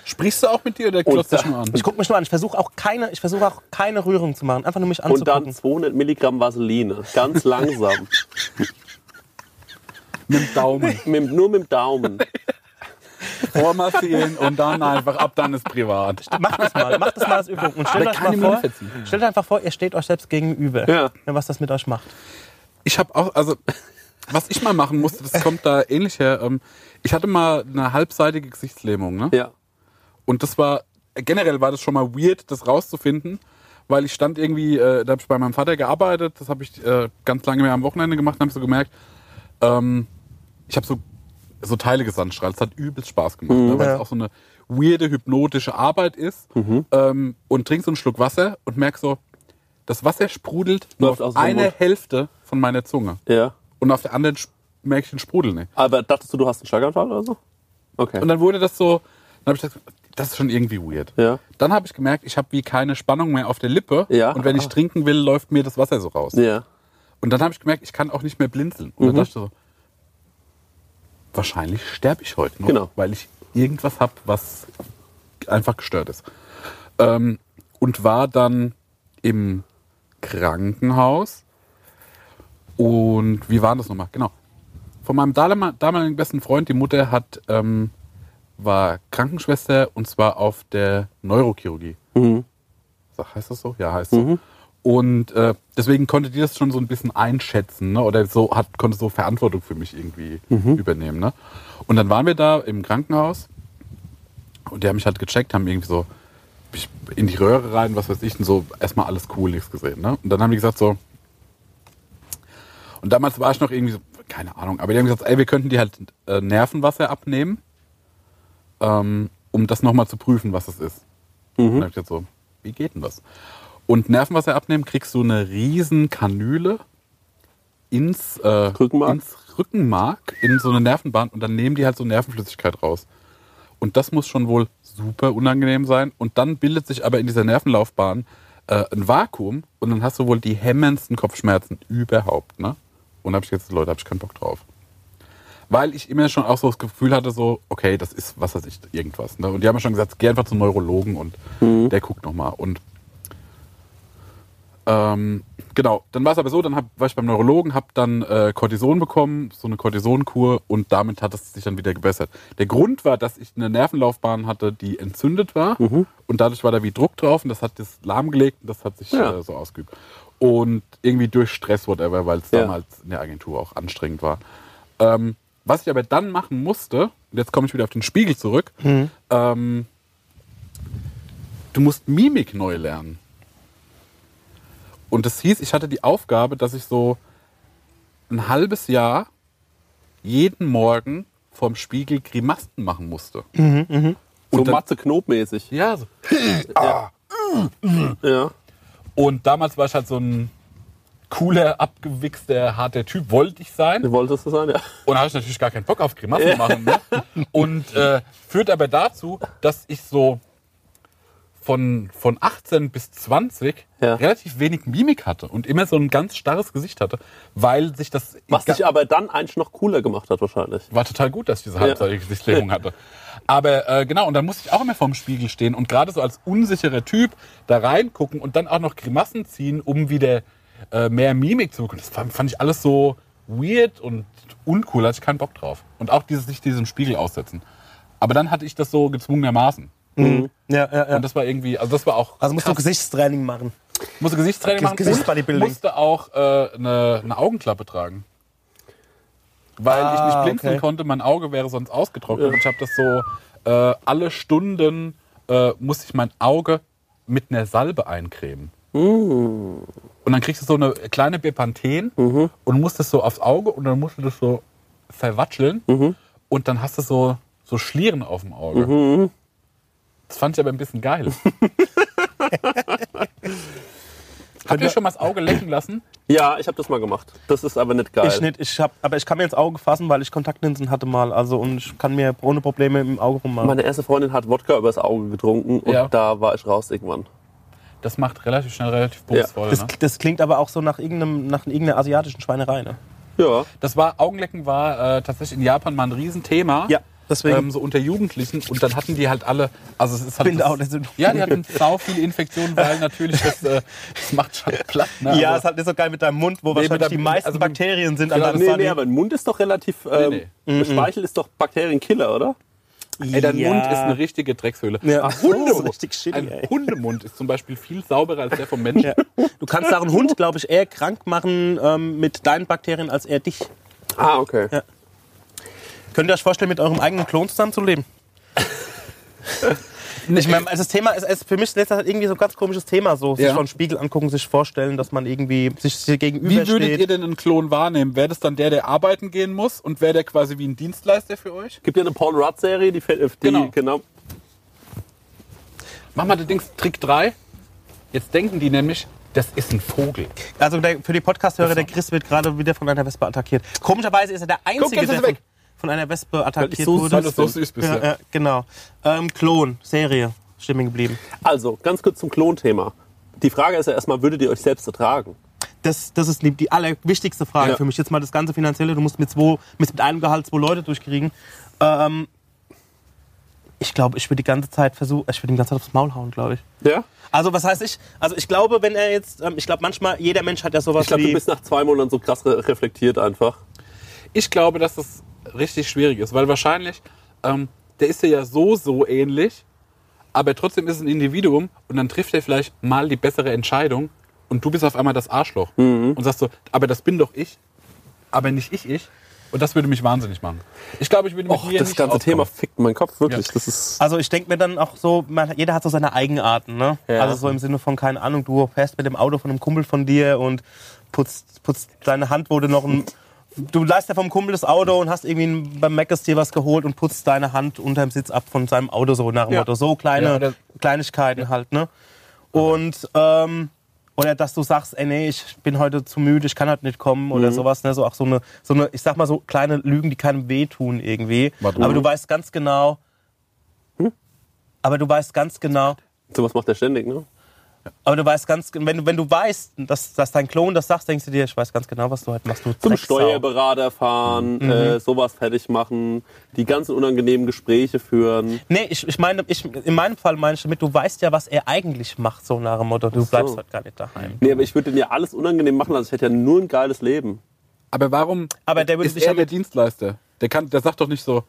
Sprichst du auch mit dir oder da- dich nur an? Ich gucke mich nur an. Ich versuche auch keine, ich versuche auch keine Rührung zu machen. Einfach nur mich Und dann anzugucken. 200 Milligramm Vaseline. Ganz langsam. <laughs> Mit dem Daumen <laughs> mit, nur mit dem Daumen. <laughs> vormassieren und dann einfach ab, dann ist privat. Macht das mal, macht das mal als Übung. Und stellt euch mal vor, stellt euch einfach vor, ihr steht euch selbst gegenüber. Ja. Was das mit euch macht. Ich habe auch, also, was ich mal machen musste, das kommt da ähnlich her. Ähm, ich hatte mal eine halbseitige Gesichtslähmung, ne? Ja. Und das war, generell war das schon mal weird, das rauszufinden, weil ich stand irgendwie, äh, da habe ich bei meinem Vater gearbeitet, das habe ich äh, ganz lange mehr am Wochenende gemacht und habe so gemerkt, ähm, ich habe so, so Teile gesandstrahlt. Es hat übelst Spaß gemacht, ne, weil Ja. es auch so eine weirde, hypnotische Arbeit ist. Ähm, und trink so einen Schluck Wasser und merk so, das Wasser sprudelt nur auf eine. Hälfte von meiner Zunge. Ja. Und auf der anderen merke ich den Sprudel nicht. Aber dachtest du, du hast einen Schlaganfall oder so? Okay. Und dann wurde das so, dann habe ich gesagt, das ist schon irgendwie weird. Ja. Dann habe ich gemerkt, ich habe wie keine Spannung mehr auf der Lippe. Ja. Und wenn ich Ah. trinken will, läuft mir das Wasser so raus. Ja. Und dann habe ich gemerkt, ich kann auch nicht mehr blinzeln. Und dann dachte ich so, wahrscheinlich sterbe ich heute noch, Genau. weil ich irgendwas habe, was einfach gestört ist. Ähm, und war dann im Krankenhaus. Und wie war das nochmal? Genau. Von meinem damaligen besten Freund, die Mutter hat, ähm, war Krankenschwester und zwar auf der Neurochirurgie. Mhm. Heißt das so? Ja, heißt so. Und äh, deswegen konnte die das schon so ein bisschen einschätzen, ne? Oder so hat, konnte so Verantwortung für mich irgendwie übernehmen. Ne? Und dann waren wir da im Krankenhaus und die haben mich halt gecheckt, haben irgendwie so in die Röhre rein, was weiß ich, und so erstmal alles cool, nichts gesehen. Ne? Und dann haben die gesagt so, und damals war ich noch irgendwie so, keine Ahnung, aber die haben gesagt, ey, wir könnten die halt äh, Nervenwasser abnehmen, ähm, um das nochmal zu prüfen, was es ist. Und dann hab ich gesagt so, wie geht denn das? Und Nervenwasser abnehmen, kriegst du eine riesen Kanüle ins, äh, Rückenmark? ins Rückenmark, in so eine Nervenbahn und dann nehmen die halt so Nervenflüssigkeit raus. Und das muss schon wohl super unangenehm sein. Und dann bildet sich aber in dieser Nervenlaufbahn äh, ein Vakuum und dann hast du wohl die hemmendsten Kopfschmerzen überhaupt. Ne? Und da habe ich jetzt, Leute, habe ich keinen Bock drauf. Weil ich immer schon auch so das Gefühl hatte, so, okay, das ist, was weiß ich, irgendwas. Ne? Und die haben ja schon gesagt, geh einfach zum Neurologen und der guckt nochmal. Und ähm, genau, dann war es aber so, dann hab, war ich beim Neurologen, habe dann äh, Cortison bekommen, so eine Cortisonkur und damit hat es sich dann wieder gebessert. Der Grund war, dass ich eine Nervenlaufbahn hatte, die entzündet war und dadurch war da wie Druck drauf und das hat das lahmgelegt und das hat sich Ja. äh, so ausgeübt. Und irgendwie durch Stress, whatever, weil es Ja. damals in der Agentur auch anstrengend war. Ähm, was ich aber dann machen musste, und jetzt komme ich wieder auf den Spiegel zurück, ähm, du musst Mimik neu lernen. Und das hieß, ich hatte die Aufgabe, dass ich so ein halbes Jahr jeden Morgen vorm Spiegel Grimassen machen musste. So Und dann- Matze Knob-mäßig. Ja, so. Ja. Und damals war ich halt so ein cooler, abgewichster, harter Typ, wollte ich sein. Du wolltest das sein, ja. Und da habe ich natürlich gar keinen Bock auf Grimassen machen. Ne? Und äh, führt aber dazu, dass ich so von, von 18 bis 20 Ja. relativ wenig Mimik hatte und immer so ein ganz starres Gesicht hatte, weil sich das Was dich aber dann eigentlich noch cooler gemacht hat, wahrscheinlich. war total gut, dass ich diese halbseitige Gesichtslähmung hatte. Aber äh, genau, und dann musste ich auch immer vorm Spiegel stehen und gerade so als unsicherer Typ da reingucken und dann auch noch Grimassen ziehen, um wieder äh, mehr Mimik zu bekommen. Das fand, fand ich alles so weird und uncool, hatte ich keinen Bock drauf. Und auch dieses sich diesem Spiegel aussetzen. Aber dann hatte ich das so gezwungenermaßen. Ja, ja, ja. Und das war irgendwie, also das war auch. Also musst du krass. Gesichtstraining machen. musste Gesichtstraining machen Gesichtsbodybuilding. musste auch äh, eine, eine Augenklappe tragen. Weil ich Ah, nicht blinzeln okay. konnte, mein Auge wäre sonst ausgetrocknet. Und ich habe das so äh, alle Stunden äh, musste ich mein Auge mit einer Salbe eincremen. Und dann kriegst du so eine kleine Bepanthen und musst das so aufs Auge und dann musst du das so verwatscheln und dann hast du so, so Schlieren auf dem Auge. Das fand ich aber ein bisschen geil. <laughs> Habt ihr schon mal das Auge lecken lassen? Ja, ich habe das mal gemacht. Das ist aber nicht geil. Ich nicht, ich hab, aber ich kann mir ins Auge fassen, weil ich Kontaktlinsen hatte mal. Also und ich kann mir ohne Probleme im Auge rummachen. Meine erste Freundin hat Wodka übers Auge getrunken und Ja. da war ich raus irgendwann. Das macht relativ schnell relativ bumsvoll. Das, ne? das klingt aber auch so nach, irgendeinem, nach irgendeiner asiatischen Schweinerei. Ne? Ja. Das war, Augenlecken war äh, tatsächlich in Japan mal ein Riesenthema. Ja, deswegen. Ähm, so unter Jugendlichen. Und dann hatten die halt alle, also es ist halt. Das, auch nicht so- ja, die hatten sau viele Infektionen, weil natürlich das, äh, das macht schon platt. Ne? ja, Also- ist halt nicht so geil mit deinem Mund, wo Nee, wahrscheinlich mit die deinem- meisten also Bakterien sind Genau, an deinem Nee, nee, aber ein Mund ist doch relativ. Ähm, Nee, Speichel ist doch Bakterienkiller, oder? Ey, dein Mund ist eine richtige Dreckshöhle. Ja. Ach, Hunde, Das ist richtig shitty, ein ey. Hundemund ist zum Beispiel viel sauberer als der vom Menschen. Ja. Du kannst auch einen Hund, glaube ich, eher krank machen ähm, mit deinen Bakterien als er dich. Ah, okay. Ja. Könnt ihr euch vorstellen, mit eurem eigenen Klon zusammenzuleben? <laughs> Ich meine, also das Thema ist, ist für mich ist das irgendwie so ein ganz komisches Thema. So, sich Ja. von Spiegel angucken, sich vorstellen, dass man irgendwie sich Wie würdet gegenübersteht. ihr denn einen Klon wahrnehmen? Wäre das dann der, der arbeiten gehen muss und wäre der quasi wie ein Dienstleister für euch? Gibt ja eine Paul Rudd-Serie, die, fällt- die Genau. genau. Mach mal das Ding Trick 3. Jetzt denken die nämlich, das ist ein Vogel. Also der, für die Podcast-Hörer, der Chris wird gerade wieder von einer Wespe attackiert. Komischerweise ist er der Einzige, jetzt ist er von, weg. Von einer Wespe attackiert so wurde. Weil du so süß bist. ja, Ja, genau. Ähm, Klon, Serie, Stimme geblieben. Also, ganz kurz zum Klonthema. Die Frage ist ja erstmal, würdet ihr euch selbst ertragen? Das, das ist die, die allerwichtigste Frage Ja. für mich. Jetzt mal das ganze Finanzielle. Du musst mit, zwei, mit einem Gehalt zwei Leute durchkriegen. Ähm, ich glaube, ich würde die ganze Zeit versuchen, ich würde die ganze Zeit aufs Maul hauen, glaube ich. Ja? Also was heißt ich? Also ich glaube, wenn er jetzt, ähm, ich glaube manchmal, jeder Mensch hat ja sowas Ich glaube, wie... du bist nach zwei Monaten so krass re reflektiert einfach. Ich glaube, dass das richtig schwierig ist, weil wahrscheinlich, ähm, der ist dir ja so, so ähnlich, aber trotzdem ist es ein Individuum und dann trifft er vielleicht mal die bessere Entscheidung und du bist auf einmal das Arschloch und sagst so, aber das bin doch ich, aber nicht ich, ich. Und das würde mich wahnsinnig machen. Ich glaube, ich würde mit Och, mir das nicht ganze. Thema fickt meinen Kopf wirklich. Ja. Das ist. Also ich denke mir dann auch so, man, jeder hat so seine Eigenarten, ne? Ja. Also so im Sinne von, keine Ahnung, du fährst mit dem Auto von einem Kumpel von dir und putzt, putzt deine Hand, wo du noch ein... Du leist ja vom Kumpel das Auto und hast irgendwie beim Meckers dir was geholt und putzt deine Hand unterm Sitz ab von seinem Auto, so nach dem Ja. Motto. So kleine Ja, oder- Kleinigkeiten halt, ne? Und, ähm, oder dass du sagst, ey, nee, ich bin heute zu müde, ich kann heute nicht kommen oder sowas, ne? So auch so eine, so eine, ich sag mal so kleine Lügen, die keinem wehtun irgendwie. Warte. Aber du weißt ganz genau, aber du weißt ganz genau, Sowas macht er ständig, ne? Aber du weißt ganz, wenn du, wenn du weißt, dass, dass dein Klon das sagt, denkst du dir, ich weiß ganz genau, was du heute machst. Du Zum Drecksau. Steuerberater fahren, äh, sowas fertig machen, die ganzen unangenehmen Gespräche führen. Nee, ich, ich meine, ich, in meinem Fall meine ich damit, du weißt ja, was er eigentlich macht, so nach dem Motto, du bleibst heute gar nicht daheim. Nee, aber ich würde den ja alles unangenehm machen, also ich hätte ja nur ein geiles Leben. Aber warum Aber der würde ist sich er ja der Dienstleister? Der, kann, der sagt doch nicht so,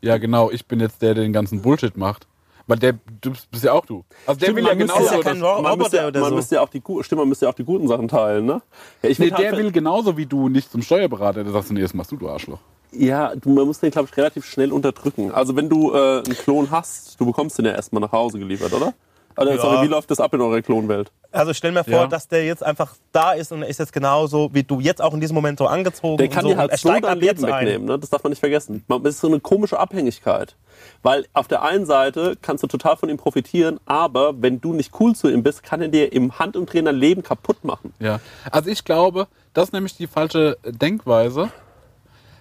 ja genau, ich bin jetzt der, der den ganzen Bullshit macht. Weil der, du bist ja auch du. Also der Stimmt, will ja man genauso. ja man Roboter müsste, ja- man so. müsste ja auch die, stimmt, man müsste ja auch die guten Sachen teilen, ne? Ja, Nee, würd der halt- will genauso wie du nicht zum Steuerberater. Der sagst du, nee, das machst du, du Arschloch. Ja, du, man muss den, glaube ich, relativ schnell unterdrücken. Also wenn du äh, einen Klon hast, du bekommst den ja erstmal nach Hause geliefert, oder? Also, Ja. sorry, wie läuft das ab in eurer Klonwelt? Also stell mir vor, Ja. dass der jetzt einfach da ist und er ist jetzt genauso, wie du jetzt auch in diesem Moment so angezogen. Der kann und so. dir halt so dein Leben wegnehmen, ne? das darf man nicht vergessen. Man- Das ist so eine komische Abhängigkeit. Weil auf der einen Seite kannst du total von ihm profitieren, aber wenn du nicht cool zu ihm bist, kann er dir im Handumdrehen dein Leben kaputt machen. Ja. Also ich glaube, das ist nämlich die falsche Denkweise.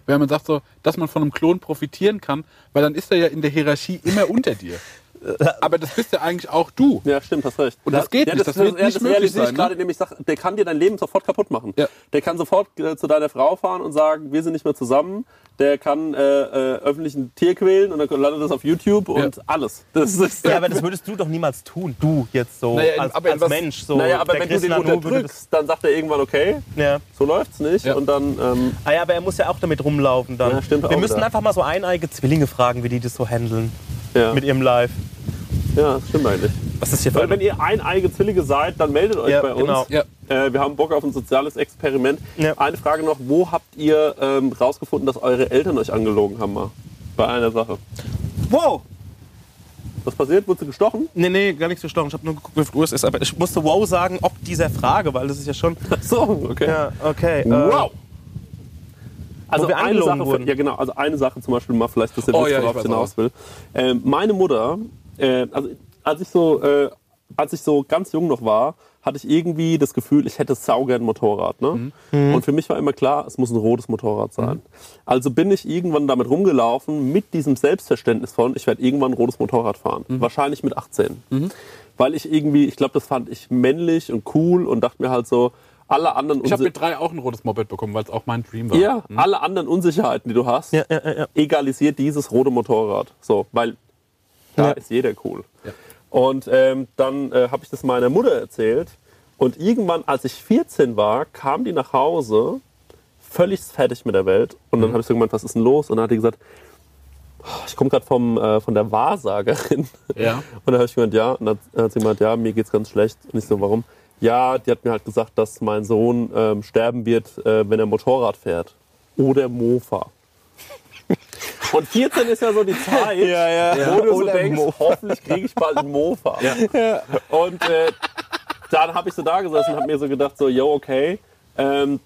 Wenn man sagt so, dass man von einem Klon profitieren kann, weil dann ist er ja in der Hierarchie immer unter dir. <laughs> Aber das bist ja eigentlich auch du. Ja, stimmt, hast recht. Und das geht ja, nicht, Das, das wird ja, nicht das möglich realisiere ich sein, ne? gerade, indem ich sage, der kann dir dein Leben sofort kaputt machen. Ja. Der kann sofort äh, zu deiner Frau fahren und sagen, wir sind nicht mehr zusammen. Der kann äh, äh, öffentlichen Tier quälen und dann landet das auf YouTube und alles. Das ist, Ja, aber das würdest du doch niemals tun. Du jetzt so Naja, als, aber als was- Mensch. So. naja, aber wenn du Chris den unterdrückst, dann sagt er irgendwann, okay, Das, ja. so läuft's nicht. Ja. Und dann, ähm, Ah ja, aber er muss ja auch damit rumlaufen dann. Ja, stimmt Wir auch müssen wieder. einfach mal so eineige Zwillinge fragen, wie die das so handeln ja, mit ihrem Live. Ja, stimmt eigentlich. Was ist hier für Weil wenn ihr eineige Zwillinge seid, dann meldet euch Ja, bei uns. genau. Ja. Äh, wir haben Bock auf ein soziales Experiment. Ja. Eine Frage noch, wo habt ihr ähm, rausgefunden, dass eure Eltern euch angelogen haben mal? Bei einer Sache. Wow! Was passiert? Wurdest du gestochen? Nee, nee, gar nichts gestochen. Ich habe nur geguckt, wie viel Uhr es ist. Aber ich musste wow sagen, ob dieser Frage, weil das ist ja schon. Ach so, okay. Ja, okay. äh, Wow! Also Wo wir eine angelogen Sache, wurden. ja genau, also eine Sache zum Beispiel mal vielleicht, dass ihr Oh wisst, ja, ich worauf ich hinaus will. Ähm, meine Mutter, äh, also als ich so, äh, als ich so ganz jung noch war, hatte ich irgendwie das Gefühl, ich hätte saugern ein Motorrad. Ne? Mhm. Und für mich war immer klar, es muss ein rotes Motorrad sein. Also bin ich irgendwann damit rumgelaufen mit diesem Selbstverständnis von, ich werde irgendwann ein rotes Motorrad fahren. Mhm. Wahrscheinlich mit 18. Weil ich irgendwie, ich glaube, das fand ich männlich und cool und dachte mir halt so, alle anderen Ich habe mit drei auch ein rotes Moped bekommen, weil es auch mein Dream war. ja, alle anderen Unsicherheiten, die du hast, ja, ja, ja. egalisiert dieses rote Motorrad. So, weil da Ja. ist jeder cool. Ja. Und ähm, dann äh, habe ich das meiner Mutter erzählt. Und irgendwann, als ich 14 war, kam die nach Hause, völlig fertig mit der Welt. Und dann habe ich so gemeint, was ist denn los? Und dann hat die gesagt, "Oh, ich komme gerade vom äh, von der Wahrsagerin. Ja. Und dann habe ich gemeint, ja. Und dann hat sie gemeint, ja, mir geht's ganz schlecht. Und ich so, warum? Ja, die hat mir halt gesagt, dass mein Sohn ähm, sterben wird, äh, wenn er Motorrad fährt. Oder Mofa. Und 14 ist ja so die Zeit, <laughs> Ja, ja. wo du so denkst, hoffentlich kriege ich bald einen Mofa. Und äh, dann habe ich so da gesessen und habe mir so gedacht, so, yo, okay. Ähm,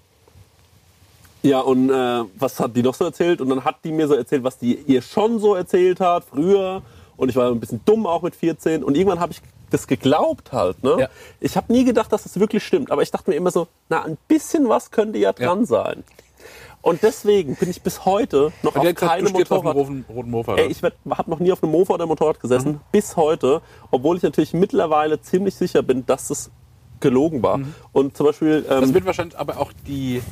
ja, und äh, was hat die noch so erzählt? Und dann hat die mir so erzählt, was die ihr schon so erzählt hat früher. Und ich war ein bisschen dumm auch mit 14. Und irgendwann habe ich das geglaubt halt. Ne? Ja. Ich habe nie gedacht, dass das wirklich stimmt. Aber ich dachte mir immer so, na, ein bisschen was könnte ja dran Ja. sein. Und deswegen bin ich bis heute noch auf hat gesagt, keine du stirbst auf Motorrad... roten, roten Mofa. Ey, ich habe noch nie auf einem Mofa oder Motorrad gesessen, bis heute, obwohl ich natürlich mittlerweile ziemlich sicher bin, dass es gelogen war. Und zum Beispiel, das ähm, wird wahrscheinlich aber auch die.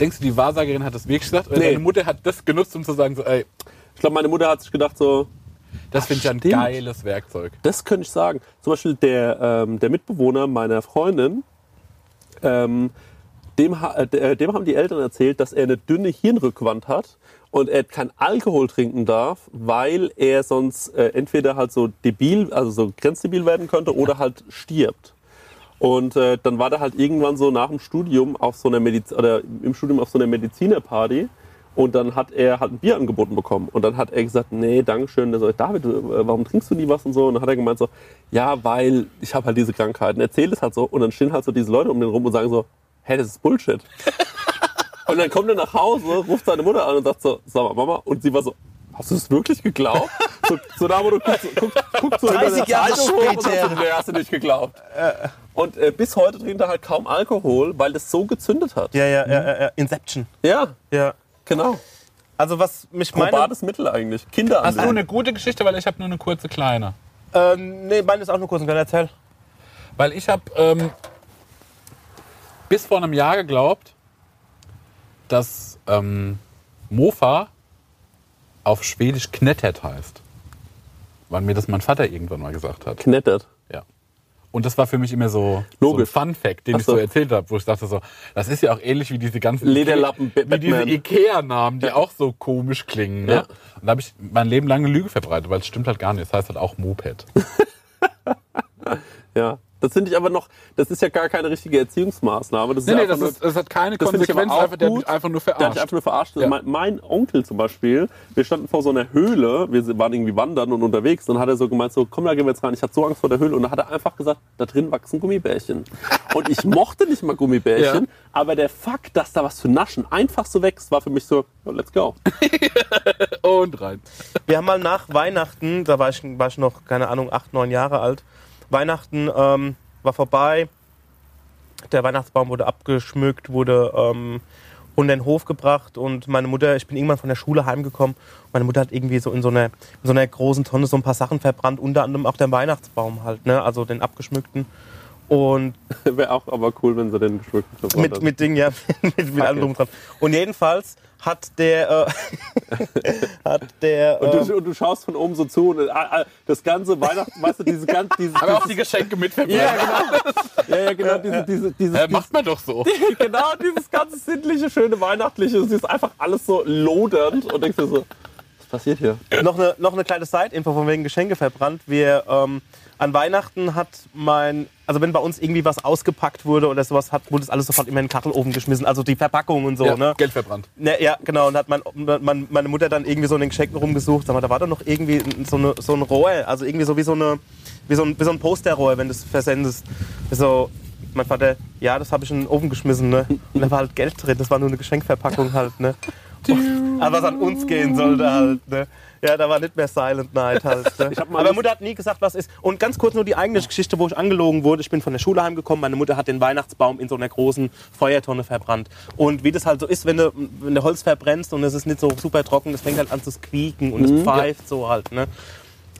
Denkst du, die Wahrsagerin hat das wirklich gesagt? Oder Nee. deine Mutter hat das genutzt, um zu sagen, so, ey, ich glaube, meine Mutter hat sich gedacht, so, das finde ich ein geiles Werkzeug. das könnte ich sagen. Zum Beispiel der, ähm, der Mitbewohner meiner Freundin, ähm, dem, äh, dem haben die Eltern erzählt, dass er eine dünne Hirnrückwand hat und er kein Alkohol trinken darf, weil er sonst äh, entweder halt so debil, also so grenzdebil werden könnte oder halt stirbt. Und äh, dann war der halt irgendwann so nach dem Studium auf so einer Mediz oder im Studium auf so einer Medizinerparty und dann hat er halt ein Bier angeboten bekommen und dann hat er gesagt, nee, Dankeschön. Der so, David, äh, warum trinkst du nie was und so? Und dann hat er gemeint so, ja, weil ich habe halt diese Krankheiten. Erzählt es halt so und dann stehen halt so diese Leute um den rum und sagen so, hä, das ist Bullshit. <laughs> und dann kommt er nach Hause, ruft seine Mutter an und sagt so, sag mal, Mama. Und sie war so, hast du es wirklich geglaubt? so, so da, wo du guckst, guckst, guckst so 30 hinter der Jahre hoch und sagst später. nee, hast du nicht geglaubt. Und äh, bis heute trinkt er halt kaum Alkohol, weil das so gezündet hat. Ja, ja, ja, ja, ja. Inception. Ja, Ja. genau. Also was mich meine... Probates Mittel eigentlich. Kinder Hast du eine gute Geschichte, weil ich habe nur eine kurze kleine. Äh, nee, meine ist auch nur kurz und klein. Erzähl. Weil ich habe ähm, bis vor einem Jahr geglaubt, dass ähm, Mofa auf Schwedisch knettert heißt. Weil mir das mein Vater irgendwann mal gesagt hat. Knettert. Ja. Und das war für mich immer so, Logisch. so ein Fun-Fact, den Ach ich so so. erzählt habe, wo ich dachte so, das ist ja auch ähnlich wie diese ganzen Lederlappen, Ikea- wie diese. Ikea-Namen, die auch so komisch klingen. Ne? Ja. Und da habe ich mein Leben lang eine Lüge verbreitet, weil es stimmt halt gar nicht. Das heißt halt auch Moped. <laughs> Ja. Das finde ich aber noch, das ist ja gar keine richtige Erziehungsmaßnahme. Das ist Nee, ja nee, das, nur, ist, das hat keine Das finde ich aber Konsequenz, auch einfach, der hat gut. einfach nur Der hat verarscht. einfach nur verarscht. Ja. Mein, mein Onkel zum Beispiel, wir standen vor so einer Höhle, wir waren irgendwie wandern und unterwegs, und dann hat er so gemeint, so komm, da gehen wir jetzt rein. Ich hatte so Angst vor der Höhle und dann hat er einfach gesagt, da drin wachsen Gummibärchen. <laughs> Und ich mochte nicht mal Gummibärchen, Ja. aber der Fakt, dass da was zu naschen einfach so wächst, war für mich so, ja, let's go. <laughs> Und rein. Wir haben mal nach Weihnachten, da war ich, war ich noch, keine Ahnung, acht, neun Jahre alt. Weihnachten ähm, war vorbei. Der Weihnachtsbaum wurde abgeschmückt, wurde ähm, unter den Hof gebracht und meine Mutter, ich bin irgendwann von der Schule heimgekommen. Meine Mutter hat irgendwie so in so einer, in so einer großen Tonne so ein paar Sachen verbrannt, unter anderem auch den Weihnachtsbaum halt, ne? also den abgeschmückten. Und <laughs> Wäre auch aber cool, wenn sie den geschmückten verbrannt mit, hätten. mit Ding, ja, <laughs> mit, mit allem drum und dran. Und jedenfalls hat der, äh, <laughs> hat der, und, du, und du schaust von oben so zu und äh, äh, das ganze Weihnachten, weißt du, dieses ganze, dieses, Aber auch die Geschenke mit verbreitet. ja, genau. Ja, ja, genau, diese, diese, dieses, Äh, macht man doch so. genau, dieses ganze sinnliche, schöne, weihnachtliche, es ist einfach alles so lodernd und denkst dir so, passiert hier? noch eine, noch eine kleine Side-Info von wegen Geschenke verbrannt. Wir, ähm, an Weihnachten hat mein, also wenn bei uns irgendwie was ausgepackt wurde oder sowas, hat, wurde es alles sofort immer in den Kachelofen geschmissen. Also die Verpackung und so, ja, ne? Geld verbrannt. Ne, ja, genau. Und hat mein, mein, meine Mutter dann irgendwie so in den Geschenken rumgesucht. Sag mal, da war doch noch irgendwie so, eine, so ein Rohr, also irgendwie so wie so, eine, wie so ein, wie so ein Posterrohr, wenn du es versendest. So, mein Vater, ja, das habe ich in den Ofen geschmissen, ne? Und da war halt Geld drin, das war nur eine Geschenkverpackung halt, ne? <laughs> Aber was an uns gehen sollte halt, ne? Ja, da war nicht mehr Silent Night halt. Ne? <laughs> Aber das- Mutter hat nie gesagt, was ist. Und ganz kurz nur die eigene Geschichte, wo ich angelogen wurde. Ich bin von der Schule heimgekommen. Meine Mutter hat den Weihnachtsbaum in so einer großen Feuertonne verbrannt. Und wie das halt so ist, wenn du, wenn du Holz verbrennst und es ist nicht so super trocken, das fängt halt an zu squieken und es pfeift so halt. Ne?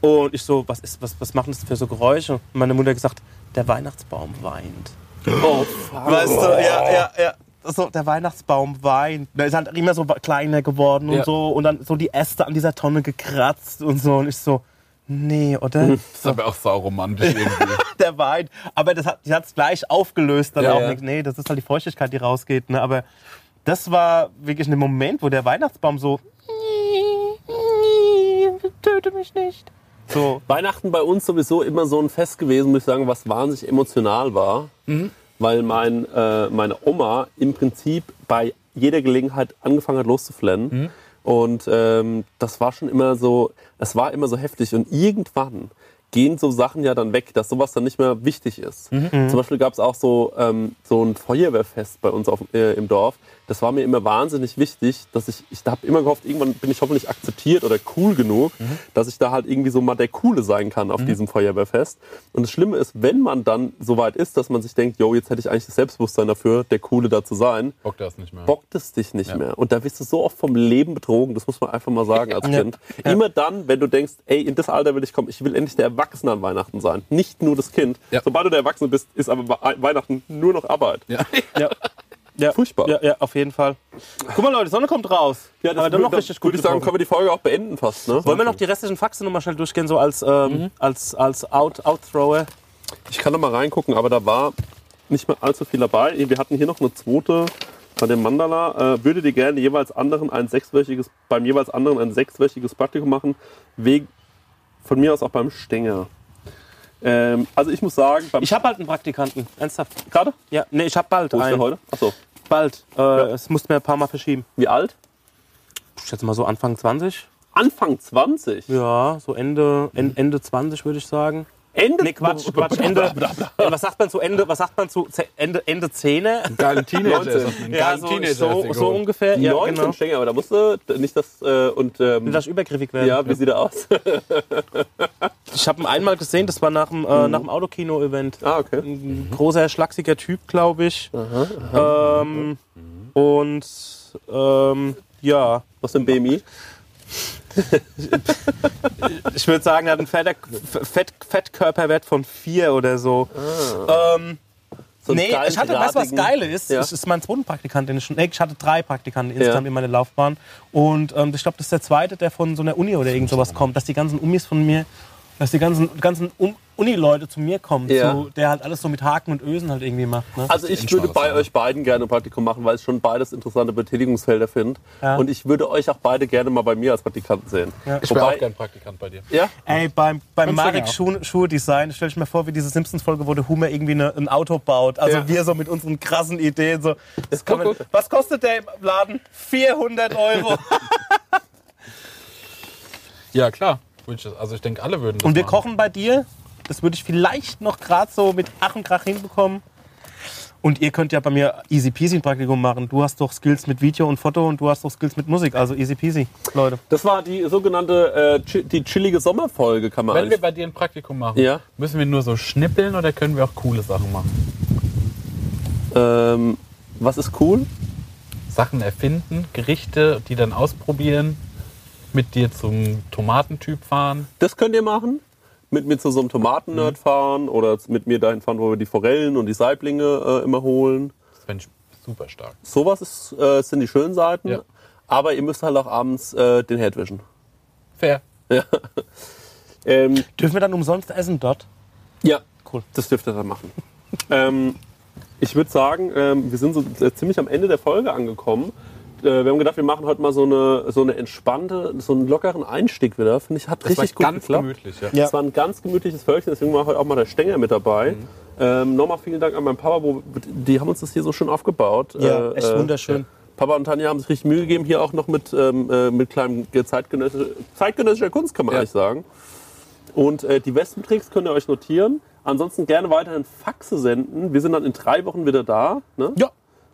Und ich so, was, ist, was, was machen das für so Geräusche? Und meine Mutter hat gesagt, der Weihnachtsbaum weint. Oh, fuck. Weißt du, ja, ja, ja. So, der Weihnachtsbaum weint. Der ist halt immer so kleiner geworden und Ja. so. Und dann so die Äste an dieser Tonne gekratzt und so. Und ich so, nee, oder? <laughs> Das ist aber auch sauromantisch irgendwie. <laughs> der weint. Aber das hat, es gleich aufgelöst. Dann Ja, auch ja. nicht. Nee, das ist halt die Feuchtigkeit, die rausgeht. Ne? Aber das war wirklich ein Moment, wo der Weihnachtsbaum so, töte mich nicht. So, Weihnachten bei uns sowieso immer so ein Fest gewesen, muss ich sagen, was wahnsinnig emotional war. Weil mein, äh, meine Oma im Prinzip bei jeder Gelegenheit angefangen hat loszuflennen. Und ähm, das war schon immer so, es war immer so heftig. Und irgendwann gehen so Sachen ja dann weg, dass sowas dann nicht mehr wichtig ist. Zum Beispiel gab es auch so, ähm, so ein Feuerwehrfest bei uns auf, äh, im Dorf. Das war mir immer wahnsinnig wichtig, dass ich, ich habe immer gehofft, irgendwann bin ich hoffentlich akzeptiert oder cool genug, dass ich da halt irgendwie so mal der Coole sein kann auf diesem Feuerwehrfest. Und das Schlimme ist, wenn man dann so weit ist, dass man sich denkt, yo, jetzt hätte ich eigentlich das Selbstbewusstsein dafür, der Coole da zu sein, Bock das nicht mehr. bockt es dich nicht mehr. Und da wirst du so oft vom Leben betrogen, das muss man einfach mal sagen als Kind. Immer dann, wenn du denkst, ey, in das Alter will ich kommen, ich will endlich der Erwachsene an Weihnachten sein, nicht nur das Kind. Ja. Sobald du der Erwachsene bist, ist aber Wei- Weihnachten nur noch Arbeit. Ja. ja. Ja, Furchtbar. Ja, ja, auf jeden Fall. Guck mal, Leute, die Sonne kommt raus. Ja, das Aber dann noch richtig gut würde ich sagen, können wir die Folge auch beenden fast, ne? Wollen wir noch die restlichen Faxen nochmal schnell durchgehen, so als, ähm, als, als Out, Outthrower? Ich kann noch mal reingucken, aber da war nicht mehr allzu viel dabei. Wir hatten hier noch eine zweite bei dem Mandala. Äh, würdet ihr gerne jeweils anderen ein sechswöchiges, beim jeweils anderen ein sechswöchiges Praktikum machen? Wegen, von mir aus auch beim Stenger. Ähm, also ich muss sagen, Ich habe halt einen Praktikanten, ernsthaft. gerade? Ja, nee, ich habe bald Wo ist der einen. heute? Achso. Bald. Äh, Es musste mir ein paar Mal verschieben. Wie alt? Ich schätze mal so Anfang 20. Anfang 20. Ja, so Ende, en- Ende 20 würde ich sagen. Ende? Nee, Quatsch, Quatsch, Ende. Äh, Was sagt man zu Ende, was sagt man zu Ende, Ende Zähne? Geilen <laughs> Teenager. 19. ist das. Einen Ja, so, Teenager so, ist so ungefähr. Ja, 19 genau. Stenger, aber da musste nicht das äh, und ähm, Will das übergriffig werden? ja, wie sieht er aus? <laughs> Ich habe ihn einmal gesehen, das war nach dem, äh, nach dem Autokino-Event. ah, okay. Ein großer, schlachsiger Typ, glaube ich. Ähm, und ähm, ja, Was für ein BMI? <laughs> ich würde sagen, er hat einen Fetter, Fett, Fettkörperwert von 4 oder so. Ähm, So nee, ich hatte, weißt du, was drahtigen- geil ist? Ja. Das ist mein zweiter Praktikant, den ich schon, ich hatte drei Praktikanten insgesamt in meiner Laufbahn. Und ähm, ich glaube, das ist der zweite, der von so einer Uni oder irgend sowas kommt, dass die ganzen Umis von mir, dass die ganzen, ganzen Uni-Leute zu mir kommen, Ja. so, der halt alles so mit Haken und Ösen halt irgendwie macht. Ne? Also ich würde bei euch beiden gerne ein Praktikum machen, weil ich schon beides interessante Betätigungsfelder finde. Ja. Und ich würde euch auch beide gerne mal bei mir als Praktikanten sehen. Ich wäre auch gern Praktikant bei dir. ja? Ey, beim, beim Marek ja. Schuh, Schuhe-Design stelle ich mir vor, wie diese Simpsons-Folge, wo der Humer irgendwie eine, ein Auto baut. Also Ja. wir so mit unseren krassen Ideen. So, man, was kostet der im Laden? 400 Euro. <laughs> Ja, klar. Also ich denke, alle würden das Und wir machen. kochen bei dir. Das würde ich vielleicht noch gerade so mit Ach und Krach hinbekommen. Und ihr könnt ja bei mir easy peasy ein Praktikum machen. Du hast doch Skills mit Video und Foto und du hast doch Skills mit Musik. Also easy peasy, Leute. Das war die sogenannte, äh, die chillige Sommerfolge, kann man Wenn wir bei dir ein Praktikum machen, Ja. müssen wir nur so schnippeln oder können wir auch coole Sachen machen? Ähm, was ist cool? Sachen erfinden, Gerichte, die dann ausprobieren, mit dir zum Tomatentyp fahren. Das könnt ihr machen. Mit mir zu so einem Tomaten-Nerd fahren oder mit mir dahin fahren, wo wir die Forellen und die Saiblinge äh, immer holen. Das fände ich super stark. Sowas ist, äh, sind die schönen Seiten. Ja. Aber ihr müsst halt auch abends äh, den Herd wischen. Fair. <laughs> Ähm, Dürfen wir dann umsonst essen dort? Ja, Cool. Das dürft ihr dann machen. <laughs> ähm, ich würde sagen, ähm, wir sind so äh, ziemlich am Ende der Folge angekommen. Äh, wir haben gedacht, wir machen heute mal so eine, so eine entspannte, so einen lockeren Einstieg wieder. Finde ich, hat richtig gut ganz geklappt. gemütlich. Ja. Ja. Es war ein ganz gemütliches Völkchen, deswegen war heute auch mal der Stenger mit dabei. Ähm, Nochmal vielen Dank an meinen Papa, wo, die haben uns das hier so schön aufgebaut. Ja, Äh, echt äh, wunderschön. Papa und Tanja haben sich richtig Mühe gegeben, hier auch noch mit, ähm, äh, mit kleinem zeitgenössischer, zeitgenössischer Kunst, kann man Ja. eigentlich sagen. Und äh, die Westentricks könnt ihr euch notieren. Ansonsten gerne weiterhin Faxe senden. Wir sind dann in drei Wochen wieder da. Ne? Ja,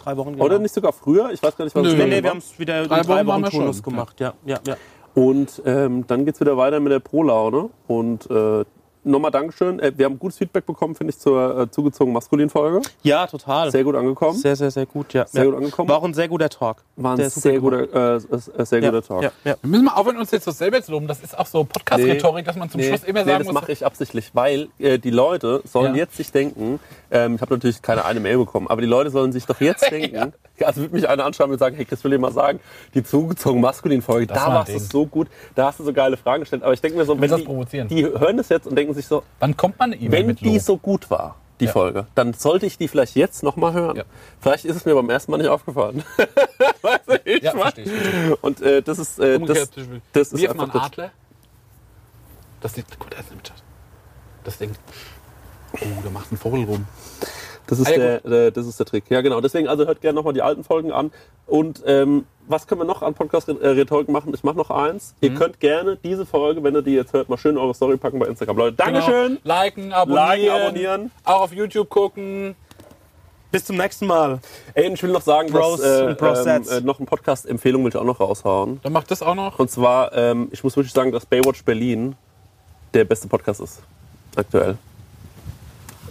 drei Wochen. Genau. Oder nicht sogar früher? Ich weiß gar nicht, was Nö. es Nee, nee, wir haben es wieder in Drei drei, Wochen Wochen Turnus schon. gemacht. Ja, ja, ja. Und ähm, dann geht's wieder weiter mit der Pro-Laune. Und äh, nochmal Dankeschön. Äh, wir haben gutes Feedback bekommen, finde ich, zur äh, zugezogenen Maskulin-Folge. ja total. Sehr gut angekommen. sehr, sehr, sehr gut. Ja. Sehr ja. gut angekommen. War auch ein sehr guter Talk. War ein sehr guter, äh, äh, sehr ja, guter Talk. Ja, ja. Wir müssen mal aufhören, uns jetzt so selber zu loben. Das ist auch so Podcast-Rhetorik, dass man zum Schluss immer nee, sagen das muss. mache ich absichtlich, weil äh, die Leute sollen Ja. jetzt sich denken, ähm, ich habe natürlich keine eine Mail bekommen, aber die Leute sollen sich doch jetzt <laughs> denken, also würde mich einer anschauen und sagen, hey Chris, will dir mal sagen, die zugezogene Maskulin-Folge, Das da warst du so gut, da hast du so geile Fragen gestellt, aber ich denke mir so, wenn das die, provozieren. die hören das jetzt und denken sich so, Wann kommt man E-Mail wenn die so gut war, die Ja. Folge, dann sollte ich die vielleicht jetzt nochmal hören. Ja. Vielleicht ist es mir beim ersten Mal nicht aufgefallen. <laughs> weißt du, ich Ja, mein? verstehe ich. Und äh, das ist, äh, das, das ist einfach Adler. Das liegt gut, ist nämlich das. Das Ding. Oh, da macht ein Vogel rum. Das ist, Ah, ja, der, der, das ist der Trick. Ja, genau. Deswegen, also hört gerne nochmal die alten Folgen an. Und ähm, was können wir noch an Podcast-Rhetoriken machen? Ich mache noch eins. Ihr könnt gerne diese Folge, wenn ihr die jetzt hört, mal schön in eure Story packen bei Instagram. Leute, Dankeschön. Genau. Liken, abonnieren. Liken, abonnieren. Auch auf YouTube gucken. Bis zum nächsten Mal. Ey, und ich will noch sagen, Bros dass, äh, ähm, äh, noch eine Podcast-Empfehlung will ich auch noch raushauen. Dann macht das auch noch. Und zwar, ähm, ich muss wirklich sagen, dass Baywatch Berlin der beste Podcast ist. Aktuell.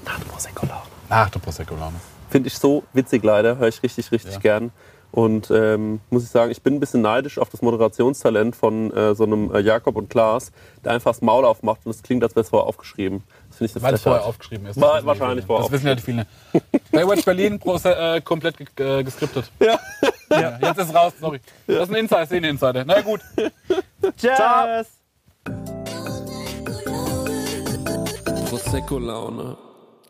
Nach dem Prosecco-Laune. Ach, du Prosecco-Laune. Finde ich so witzig leider, höre ich richtig, richtig Ja. gern. Und ähm, muss ich sagen, ich bin ein bisschen neidisch auf das Moderationstalent von äh, so einem äh, Jakob und Klaas, der einfach das Maul aufmacht und es klingt, als wäre es vorher aufgeschrieben. Das finde ich eine Weil es vorher Frechheit. aufgeschrieben ist. War- wahrscheinlich vorher. Das wissen ja die viele. Baywatch Berlin äh, komplett ge äh, geskriptet. <laughs> Ja. Ja, jetzt ist raus, sorry. Das ist ein Insider, ist eh ein Insider. Na gut. <laughs> Tschüss. Prosecco-Laune